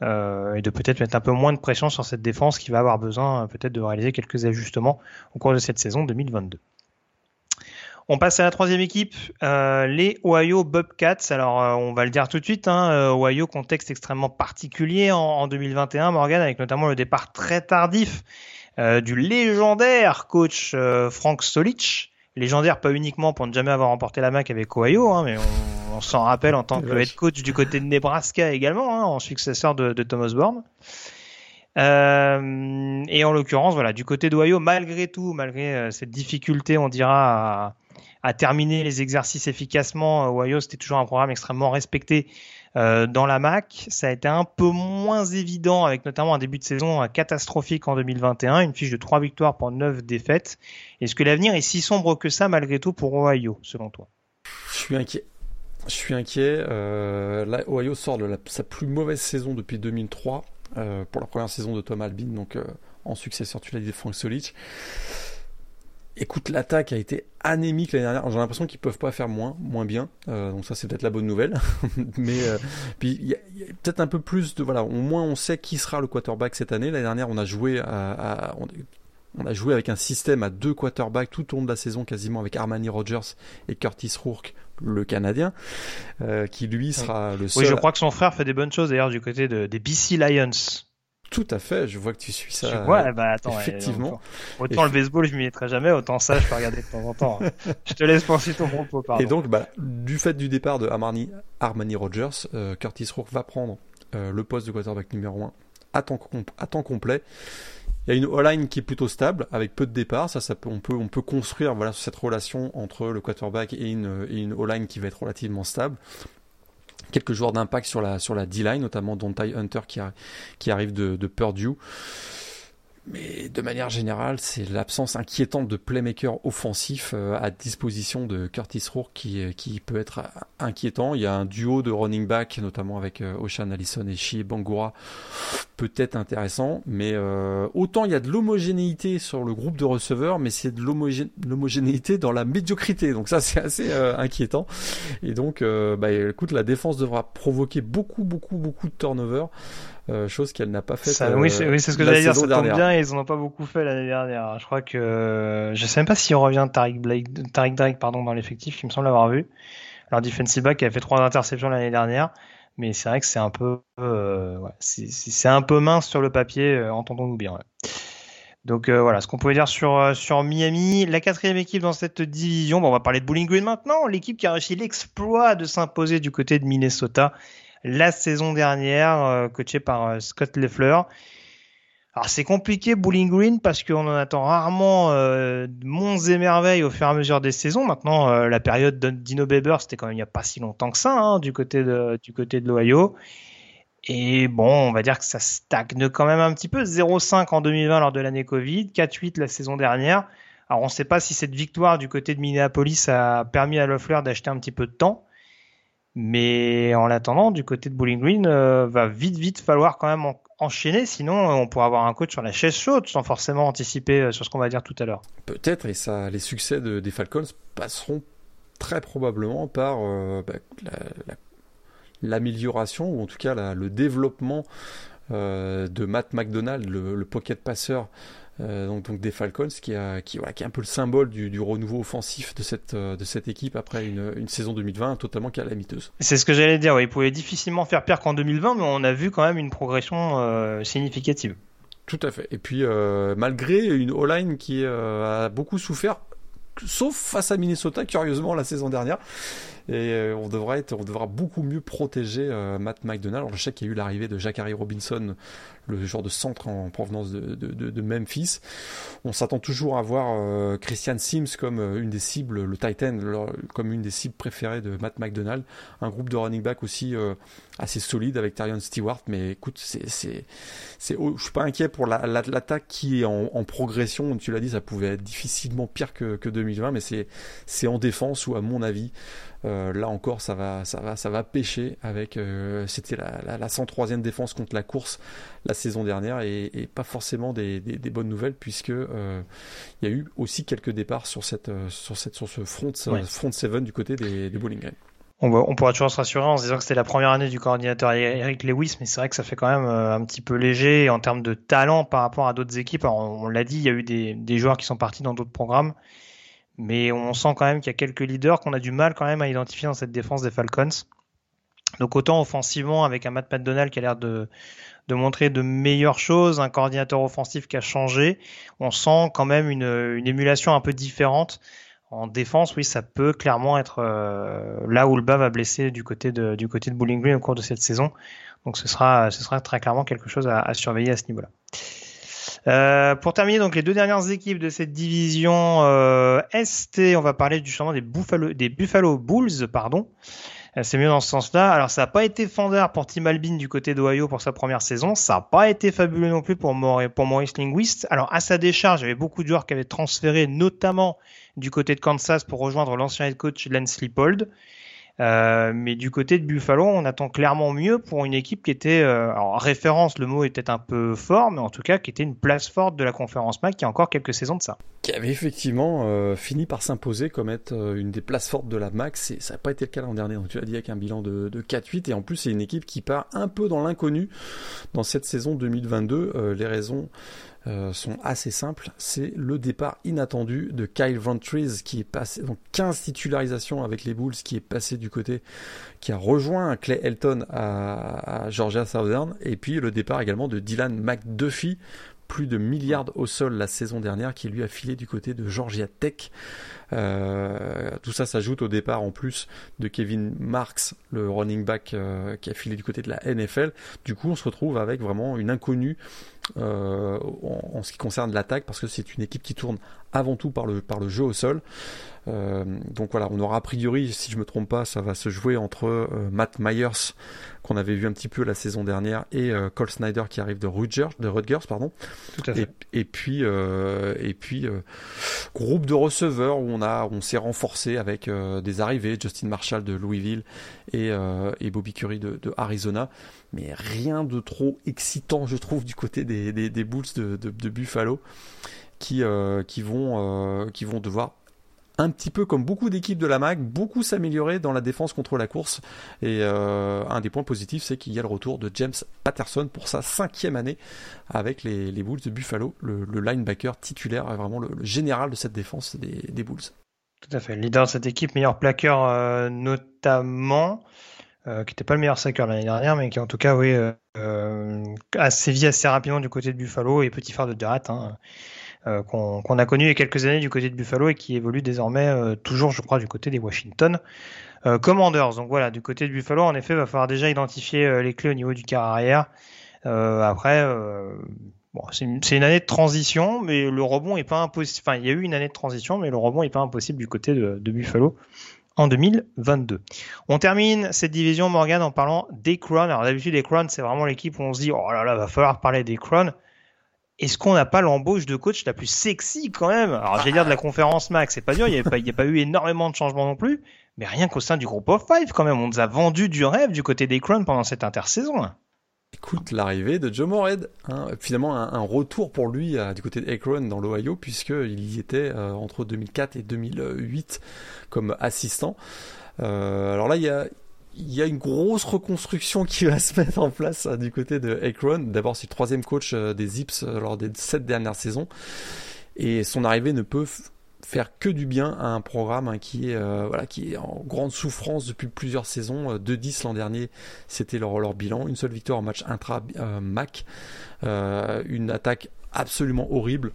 et de peut-être mettre un peu moins de pression sur cette défense qui va avoir besoin peut-être de réaliser quelques ajustements au cours de cette saison 2022. On passe à la troisième équipe, euh, les Ohio Bobcats. Alors, euh, on va le dire tout de suite, hein, euh, Ohio, contexte extrêmement particulier en, en 2021, Morgan, avec notamment le départ très tardif euh, du légendaire coach euh, Frank Solich. Légendaire pas uniquement pour ne jamais avoir remporté la MAC avec Ohio, hein, mais on, on s'en rappelle en tant que head coach du côté de Nebraska également, hein, en successeur de, de Thomas Bourne. Euh, et en l'occurrence, voilà, du côté d'Ohio, malgré tout, malgré euh, cette difficulté, on dira, à, à terminer les exercices efficacement, Ohio, c'était toujours un programme extrêmement respecté euh, dans la MAC. Ça a été un peu moins évident, avec notamment un début de saison euh, catastrophique en 2021, une fiche de 3 victoires pour 9 défaites. Est-ce que l'avenir est si sombre que ça, malgré tout, pour Ohio, selon toi? Je suis inquiet. Je suis inquiet. Euh, là, Ohio sort de sa plus mauvaise saison depuis 2003 euh, pour la première saison de Tom Albin, donc euh, en successeur, tu l'as dit, de Frank Solic. Écoute, l'attaque a été anémique l'année dernière. J'ai l'impression qu'ils peuvent pas faire moins, moins bien. Euh, donc ça, c'est peut-être la bonne nouvelle. Mais euh, puis il y a, peut-être un peu plus de voilà. Au moins, on sait qui sera le quarterback cette année. L'année dernière, on a joué à, on, a joué avec un système à deux quarterbacks tout au long de la saison, quasiment avec Armani Rogers et Curtis Rourke, le Canadien, euh, qui lui sera le seul. Oui, je crois que son frère fait des bonnes choses d'ailleurs du côté de, des BC Lions. Tout à fait, je vois que tu suis ça. Ouais, bah attends, effectivement. autant le baseball, je m'y mettrai jamais, autant ça, je peux regarder de temps en temps. je te laisse penser ton propos, pardon. Et donc, bah, du fait du départ de Armani, Armani Rogers, euh, Curtis Rourke va prendre euh, le poste de quarterback numéro 1 à temps, à temps complet. Il y a une O-line qui est plutôt stable, avec peu de départs. Ça, ça peut, on peut, on peut construire voilà cette relation entre le quarterback et une, et une O-line qui va être relativement stable quelques joueurs d'impact sur la, sur la D-line, notamment Dontai Hunter qui, arrive de, de Purdue. Mais de manière générale, c'est l'absence inquiétante de playmaker offensif euh, à disposition de Curtis Rourke qui, euh, qui peut être inquiétant. Il y a un duo de running back, notamment avec euh, Oshan Allison et Shie Bangura, peut-être intéressant. Mais autant il y a de l'homogénéité sur le groupe de receveurs, mais c'est de l'homogénéité dans la médiocrité. Donc ça, c'est assez inquiétant. Et donc, bah, écoute, la défense devra provoquer beaucoup, beaucoup, beaucoup de turnovers. Euh, chose qu'elle n'a pas fait. oui, c'est ce que j'allais dire. Ça tombe bien, ils en ont pas beaucoup fait l'année dernière. Je crois que je sais même pas s'il revient Tariq Blake, Tariq Drake, pardon, dans l'effectif. Il me semble l'avoir vu. Alors defensive back qui a fait trois interceptions l'année dernière, mais c'est vrai que c'est un peu, euh, ouais, c'est un peu mince sur le papier. Euh, entendons-nous bien. Ouais. Donc euh, voilà, ce qu'on pouvait dire sur euh, sur Miami, la quatrième équipe dans cette division. Bon, on va parler de Bowling Green maintenant. L'équipe qui a réussi l'exploit de s'imposer du côté de Minnesota la saison dernière, euh, coaché par euh, Scott Leffler. Alors c'est compliqué Bowling Green parce qu'on en attend rarement euh, monts et merveilles au fur et à mesure des saisons. Maintenant, euh, la période d'Ino Beber, c'était quand même il n'y a pas si longtemps que ça hein, du côté de du côté de l'Ohio. Et bon, on va dire que ça stagne quand même un petit peu. 0-5 en 2020 lors de l'année Covid, 4-8 la saison dernière. Alors on ne sait pas si cette victoire du côté de Minneapolis a permis à Leffler d'acheter un petit peu de temps. Mais en l'attendant, du côté de Bowling Green, euh, va vite vite falloir quand même enchaîner, sinon euh, on pourra avoir un coach sur la chaise chaude sans forcément anticiper euh, sur ce qu'on va dire tout à l'heure. Peut-être, et ça, les succès des Falcons passeront très probablement par bah, l'amélioration ou en tout cas le développement de Matt McDonald, le, le pocket passeur euh, donc, donc, des Falcons qui, a, qui, voilà, qui est un peu le symbole du, du renouveau offensif de cette, euh, de cette équipe après une, une saison 2020 totalement calamiteuse. C'est ce que j'allais dire, ouais, il pouvait difficilement faire pire qu'en 2020, mais on a vu quand même une progression euh, significative. Tout à fait. Et puis malgré une O-line qui a beaucoup souffert, sauf face à Minnesota, curieusement, la saison dernière. Et on devra être, on devra beaucoup mieux protéger Matt McDonald. Alors, je sais qu'il y a eu l'arrivée de Jacari Robinson le genre de centre en provenance de, de, de, Memphis. On s'attend toujours à voir euh, Christian Sims comme euh, une des cibles, le Titan comme une des cibles préférées de Matt McDonald. Un groupe de running back aussi euh, assez solide avec Tyrion Stewart. Mais écoute, c'est, c'est, c'est, je suis pas inquiet pour la, l'attaque qui est en, en, progression. Tu l'as dit, ça pouvait être difficilement pire que, que 2020, mais c'est, c'est en défense où, à mon avis, euh, là encore, ça va, ça va, ça va pêcher avec. Euh, c'était la, la, la, 103e défense contre la course la saison dernière et, et pas forcément des, des, des, bonnes nouvelles puisque euh, il y a eu aussi quelques départs sur cette, sur cette, sur ce front, front seven du côté des, des Bowling Green. On, on, pourra toujours se rassurer en se disant que c'était la première année du coordinateur Eric Lewis, mais c'est vrai que ça fait quand même un petit peu léger en termes de talent par rapport à d'autres équipes. Alors, on, on l'a dit, il y a eu des, des joueurs qui sont partis dans d'autres programmes mais on sent quand même qu'il y a quelques leaders qu'on a du mal quand même à identifier dans cette défense des Falcons. Donc autant offensivement avec un Matt McDonald qui a l'air de, montrer de meilleures choses, un coordinateur offensif qui a changé, on sent quand même une, émulation un peu différente. En défense, oui, ça peut clairement être euh, là où le bas va blesser du côté de, du côté de Bowling Green au cours de cette saison. Donc ce sera, ce sera très clairement quelque chose à surveiller à ce niveau-là. Euh, pour terminer, donc les deux dernières équipes de cette division euh, ST, on va parler du changement des Buffalo, des Buffalo Bulls, pardon. Euh, c'est mieux dans ce sens-là. Alors, ça n'a pas été fondeur pour Tim Albin du côté d'Ohio pour sa première saison. Ça n'a pas été fabuleux non plus pour, pour Maurice Linguist. Alors, à sa décharge, il y avait beaucoup de joueurs qui avaient transféré, notamment du côté de Kansas, pour rejoindre l'ancien head coach Lance Leipold. Euh, mais du côté de Buffalo, on attend clairement mieux pour une équipe qui était, euh, référence, le mot est peut-être un peu fort, mais en tout cas qui était une place forte de la conférence MAC qui a encore quelques saisons de ça. Qui avait effectivement euh, fini par s'imposer comme être une des places fortes de la MAC. Ça n'a pas été le cas l'an dernier, donc tu l'as dit avec un bilan de 4-8, et en plus c'est une équipe qui part un peu dans l'inconnu dans cette saison 2022. les raisons euh, sont assez simples. C'est le départ inattendu de Kyle Ventries qui est passé, donc 15 titularisations avec les Bulls, qui est passé du côté, qui a rejoint Clay Elton à, Georgia Southern, et puis le départ également de Dylan McDuffie, plus de milliards au sol la saison dernière, qui lui a filé du côté de Georgia Tech. Euh, tout ça s'ajoute au départ en plus de Kevin Marks, le running back euh, qui a filé du côté de la NFL. Du coup, on se retrouve avec vraiment une inconnue euh, en, ce qui concerne l'attaque parce que c'est une équipe qui tourne avant tout par le, par le jeu au sol. Euh, donc voilà, on aura a priori, si je me trompe pas, ça va se jouer entre euh, Matt Myers qu'on avait vu un petit peu la saison dernière et Cole Snyder qui arrive de Rutgers, de Rutgers pardon. Tout à fait. Et, puis et puis groupe de receveurs où on a on s'est renforcé avec des arrivées, Justin Marshall de Louisville et, et Bobby Curry de, de Arizona mais rien de trop excitant, je trouve, du côté des, des, Bulls de, Buffalo, qui, euh, qui, vont, euh, qui vont devoir un petit peu comme beaucoup d'équipes de la MAC, beaucoup s'améliorer dans la défense contre la course. Et euh, un des points positifs, c'est qu'il y a le retour de James Patterson pour sa cinquième année avec les, Bulls de Buffalo, le, linebacker titulaire, vraiment le, général de cette défense des, des Bulls. Tout à fait. Leader de cette équipe, meilleur plaqueur notamment. Euh, qui n'était pas le meilleur sacker l'année dernière, mais qui en tout cas, oui, euh, euh, a sévi assez rapidement du côté de Buffalo et petit phare de Durant, hein, qu'on a connu il y a quelques années du côté de Buffalo et qui évolue désormais toujours, je crois, du côté des Washington Commanders. Donc voilà, du côté de Buffalo, en effet, va falloir déjà identifier les clés au niveau du quart arrière. après, Bon, c'est une, une, année de transition, mais le rebond est pas impossible. Enfin, il y a eu une année de transition, mais le rebond est pas impossible du côté de, de Buffalo en 2022. On termine cette division Morgan en parlant des Crowns. Alors d'habitude les Crowns c'est vraiment l'équipe où on se dit oh là là va falloir parler des Crowns. Est-ce qu'on n'a pas l'embauche de coach la plus sexy quand même? Alors j'allais dire de la conférence Max, c'est pas dur, il n'y a, pas eu énormément de changements non plus, mais rien qu'au sein du groupe of five quand même, on nous a vendu du rêve du côté des Crowns pendant cette intersaison. Écoute, l'arrivée de Joe Morehead, hein, finalement un, retour pour lui du côté d'Akron dans l'Ohio, puisqu'il y était euh, entre 2004 et 2008 comme assistant. Euh, alors là, il y a, une grosse reconstruction qui va se mettre en place hein, du côté de Akron. D'abord, c'est le troisième coach euh, des Zips lors des sept dernières saisons. Et son arrivée ne peut faire que du bien à un programme hein, qui est euh, voilà qui est en grande souffrance depuis plusieurs saisons. 2-10 euh, l'an dernier, c'était leur, leur bilan. Une seule victoire en match intra euh, une attaque absolument horrible,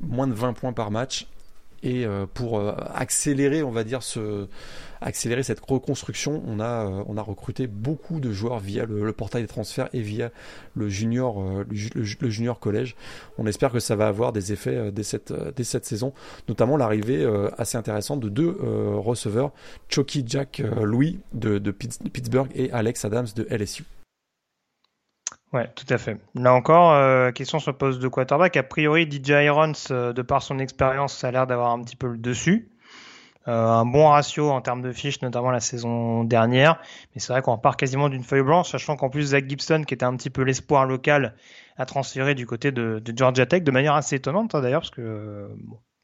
moins de 20 points par match. Et pour accélérer, on va dire ce accélérer cette reconstruction, on a, euh, on a recruté beaucoup de joueurs via le, portail des transferts et via le junior, euh, le, junior collège. On espère que ça va avoir des effets euh, dès cette, dès cette saison, notamment l'arrivée assez intéressante de deux receveurs, Chucky Jack Louis de, Pittsburgh et Alex Adams de LSU. Ouais, tout à fait. Là encore, question sur le poste de quarterback. A priori, DJ Irons, de par son expérience, ça a l'air d'avoir un petit peu le dessus. Euh, un bon ratio en termes de fiches, notamment la saison dernière. Mais c'est vrai qu'on part quasiment d'une feuille blanche, sachant qu'en plus Zach Gibson, qui était un petit peu l'espoir local, a transféré du côté de, Georgia Tech de manière assez étonnante hein, d'ailleurs, parce que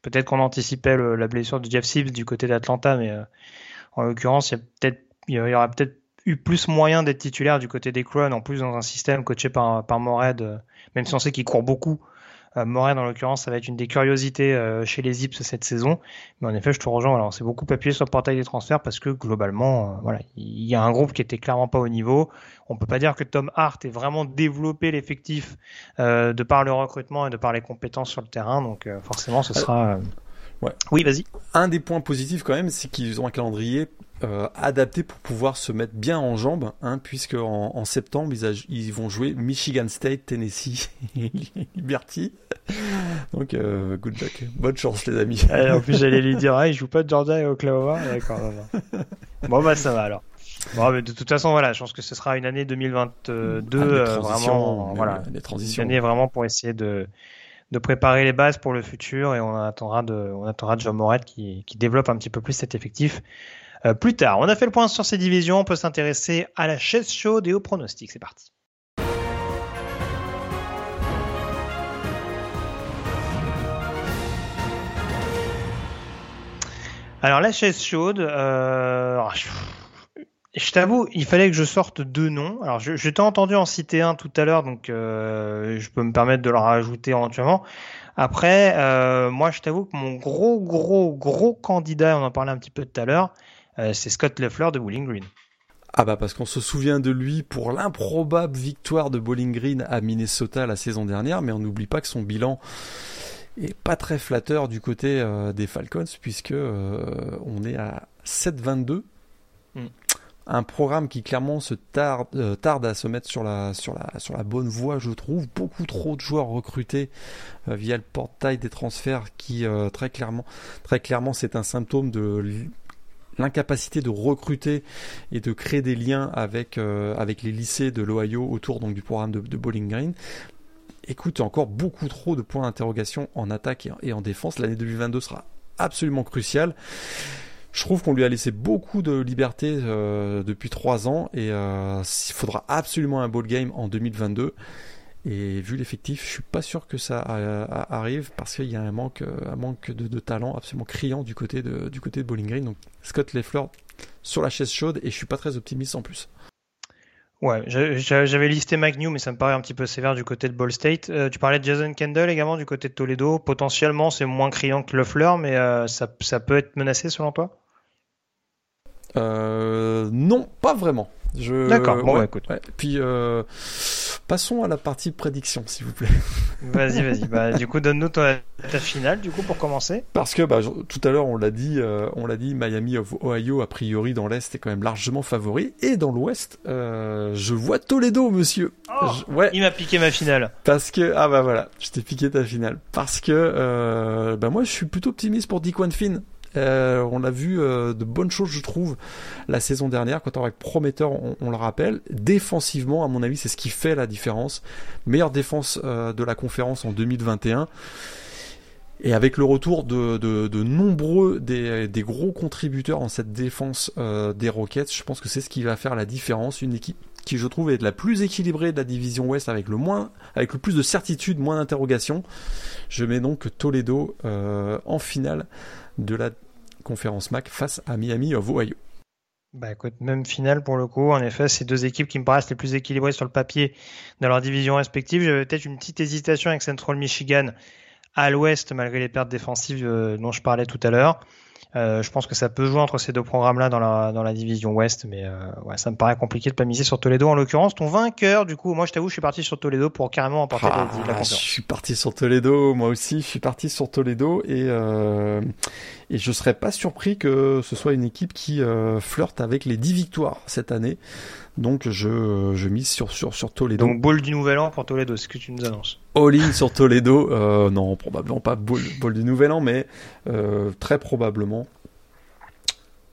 peut-être qu'on anticipait la blessure de Jeff Sims du côté d'Atlanta, mais euh, en l'occurrence, il y, aura peut-être eu plus moyen d'être titulaire du côté des Crowns, en plus dans un système coaché par, par Mored, euh, même si on sait qu'il court beaucoup, euh, Morin, en l'occurrence, ça va être une des curiosités euh, chez les Zips cette saison. Mais en effet, je te rejoins. Alors, c'est beaucoup appuyé sur le portail des transferts parce que globalement, euh, voilà, il y a un groupe qui était clairement pas au niveau. On peut pas dire que Tom Hart ait vraiment développé l'effectif de par le recrutement et de par les compétences sur le terrain. Donc, forcément, ce sera. Ouais. Oui, vas-y. Un des points positifs quand même, c'est qu'ils ont un calendrier euh, adapté pour pouvoir se mettre bien en jambes, hein, puisque en, septembre ils, vont jouer Michigan State, Tennessee, Liberty. Donc euh, good luck, bonne chance les amis. en plus j'allais lui dire, ah, il joue pas de Georgia et Oklahoma, d'accord. bon bah ça va alors. Bon, mais de toute façon, voilà, je pense que ce sera une année 2022 ah, euh, vraiment, voilà, transitions. Une année vraiment pour essayer de de préparer les bases pour le futur et on attendra de on John Moret qui, développe un petit peu plus cet effectif plus tard. On a fait le point sur ces divisions, on peut s'intéresser à la chaise chaude et au pronostic. C'est parti. Alors la chaise chaude, euh, je, t'avoue, il fallait que je sorte deux noms. Alors je, je t'ai entendu en citer un tout à l'heure, donc euh, je peux me permettre de le rajouter éventuellement. Après, euh, moi je t'avoue que mon gros gros gros candidat, on en parlait un petit peu tout à l'heure, euh, c'est Scott Leffler de Bowling Green. Ah bah parce qu'on se souvient de lui pour l'improbable victoire de Bowling Green à Minnesota la saison dernière, mais on n'oublie pas que son bilan et pas très flatteur du côté des Falcons puisque on est à 7-22. Mm. Un programme qui clairement se tarde, euh, à se mettre sur la, bonne voie, je trouve. Beaucoup trop de joueurs recrutés via le portail des transferts qui très clairement, très clairement, c'est un symptôme de l'incapacité de recruter et de créer des liens avec, les lycées de l'Ohio autour du programme de, de Bowling Green écoute, encore beaucoup trop de points d'interrogation en attaque et en défense. L'année 2022 sera absolument cruciale. Je trouve qu'on lui a laissé beaucoup de liberté euh, depuis trois ans et euh, il faudra absolument un ball game en 2022. Et vu l'effectif, je suis pas sûr que ça euh, arrive parce qu'il y a un manque, un manque de, talent absolument criant du côté de, du côté de Bowling Green. Donc Scott Leffler sur la chaise chaude et je suis pas très optimiste en plus. Ouais, j'avais listé McNew, mais ça me paraît un petit peu sévère du côté de Ball State. Euh, tu parlais de Jason Kendall également du côté de Toledo. Potentiellement, c'est moins criant que Leffler, mais euh, ça, ça, peut être menacé selon toi? Euh, Non, pas vraiment. D'accord, bon, bah, écoute. Puis, euh, passons à la partie prédiction, s'il vous plaît. Vas-y, vas-y. Bah, du coup, donne-nous ta, finale, du coup, pour commencer. Parce que, bah, tout à l'heure, on l'a dit, euh, on l'a dit, Miami of Ohio, a priori, dans l'Est, est quand même largement favori. Et dans l'Ouest, euh, je vois Toledo, monsieur. Oh, ouais. Il m'a piqué ma finale. Parce que, ah bah voilà, je t'ai piqué ta finale. Parce que, bah, moi, je suis plutôt optimiste pour Dick Finn. Euh, on a vu euh, de bonnes choses, je trouve, la saison dernière, quand on avec prometteur, on, le rappelle. Défensivement, à mon avis, c'est ce qui fait la différence. Meilleure défense euh, de la conférence en 2021. Et avec le retour de, nombreux des, gros contributeurs en cette défense des Rockets, je pense que c'est ce qui va faire la différence. Une équipe qui je trouve est la plus équilibrée de la division Ouest avec le moins, avec le plus de certitude, moins d'interrogations. Je mets donc Toledo en finale de la conférence MAC face à Miami of Ohio. Bah écoute, même finale pour le coup. En effet, c'est deux équipes qui me paraissent les plus équilibrées sur le papier dans leur division respective. J'avais peut-être une petite hésitation avec Central Michigan à l'ouest, malgré les pertes défensives euh, dont je parlais tout à l'heure. Euh, je pense que ça peut jouer entre ces deux programmes-là dans la, dans la division Ouest, mais euh, ouais, ça me paraît compliqué de pas miser sur Toledo en l'occurrence. Ton vainqueur, du coup, moi je t'avoue, je suis parti sur Toledo pour carrément emporter ah, la, la Je suis parti sur Toledo, moi aussi, je suis parti sur Toledo et euh, et je serais pas surpris que ce soit une équipe qui euh, flirte avec les 10 victoires cette année. Donc je, je mise sur, sur, sur Toledo. Donc ball du nouvel an pour Toledo, c'est ce que tu nous annonces All-in sur Toledo, euh, non, probablement pas ball, du nouvel an, mais euh, très probablement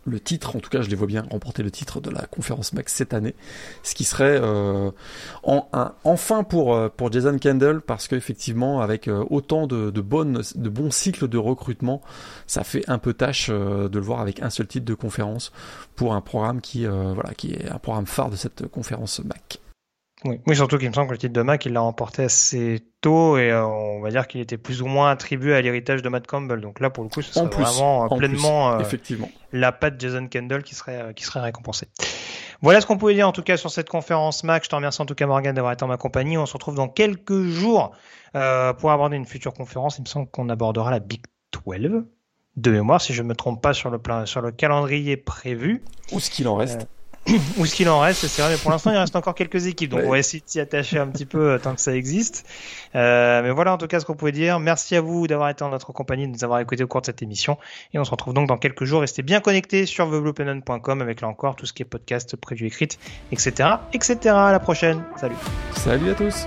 le titre, en tout cas je les vois bien remporter le titre de la conférence Max cette année, ce qui serait euh, enfin pour, euh, pour Jason Kendall, parce qu'effectivement avec euh, autant de bons cycles de recrutement, ça fait un peu tâche de le voir avec un seul titre de conférence pour un programme qui, voilà, qui est un programme phare de cette conférence Mac. Oui. surtout qu'il me semble que le titre de Mac, il l'a remporté assez tôt et euh, on va dire qu'il était plus ou moins attribué à l'héritage de Matt Campbell. Donc là, pour le coup, ce serait vraiment euh, pleinement euh, effectivement. la patte Jason Kendall qui serait, qui serait récompensée. Voilà ce qu'on pouvait dire en tout cas sur cette conférence Mac. Je te remercie en tout cas Morgan d'avoir été en ma compagnie. On se retrouve dans quelques jours pour aborder une future conférence. Il me semble qu'on abordera la Big 12 de mémoire, si je ne me trompe pas sur le, plan, sur le calendrier prévu. Ou ce qu'il en reste. Ou ce qu'il en reste, c'est vrai, mais pour l'instant, il reste encore quelques équipes, donc on va essayer de s'y attacher un petit peu euh, tant que ça existe. Euh, mais voilà en tout cas ce qu'on pouvait dire. Merci à vous d'avoir été en notre compagnie, de nous avoir écouté au cours de cette émission. Et on se retrouve donc dans quelques jours. Restez bien connectés sur thebluepennon.com avec là encore tout ce qui est podcast, prévu écrit, etc. etc. À la prochaine. Salut. Salut à tous.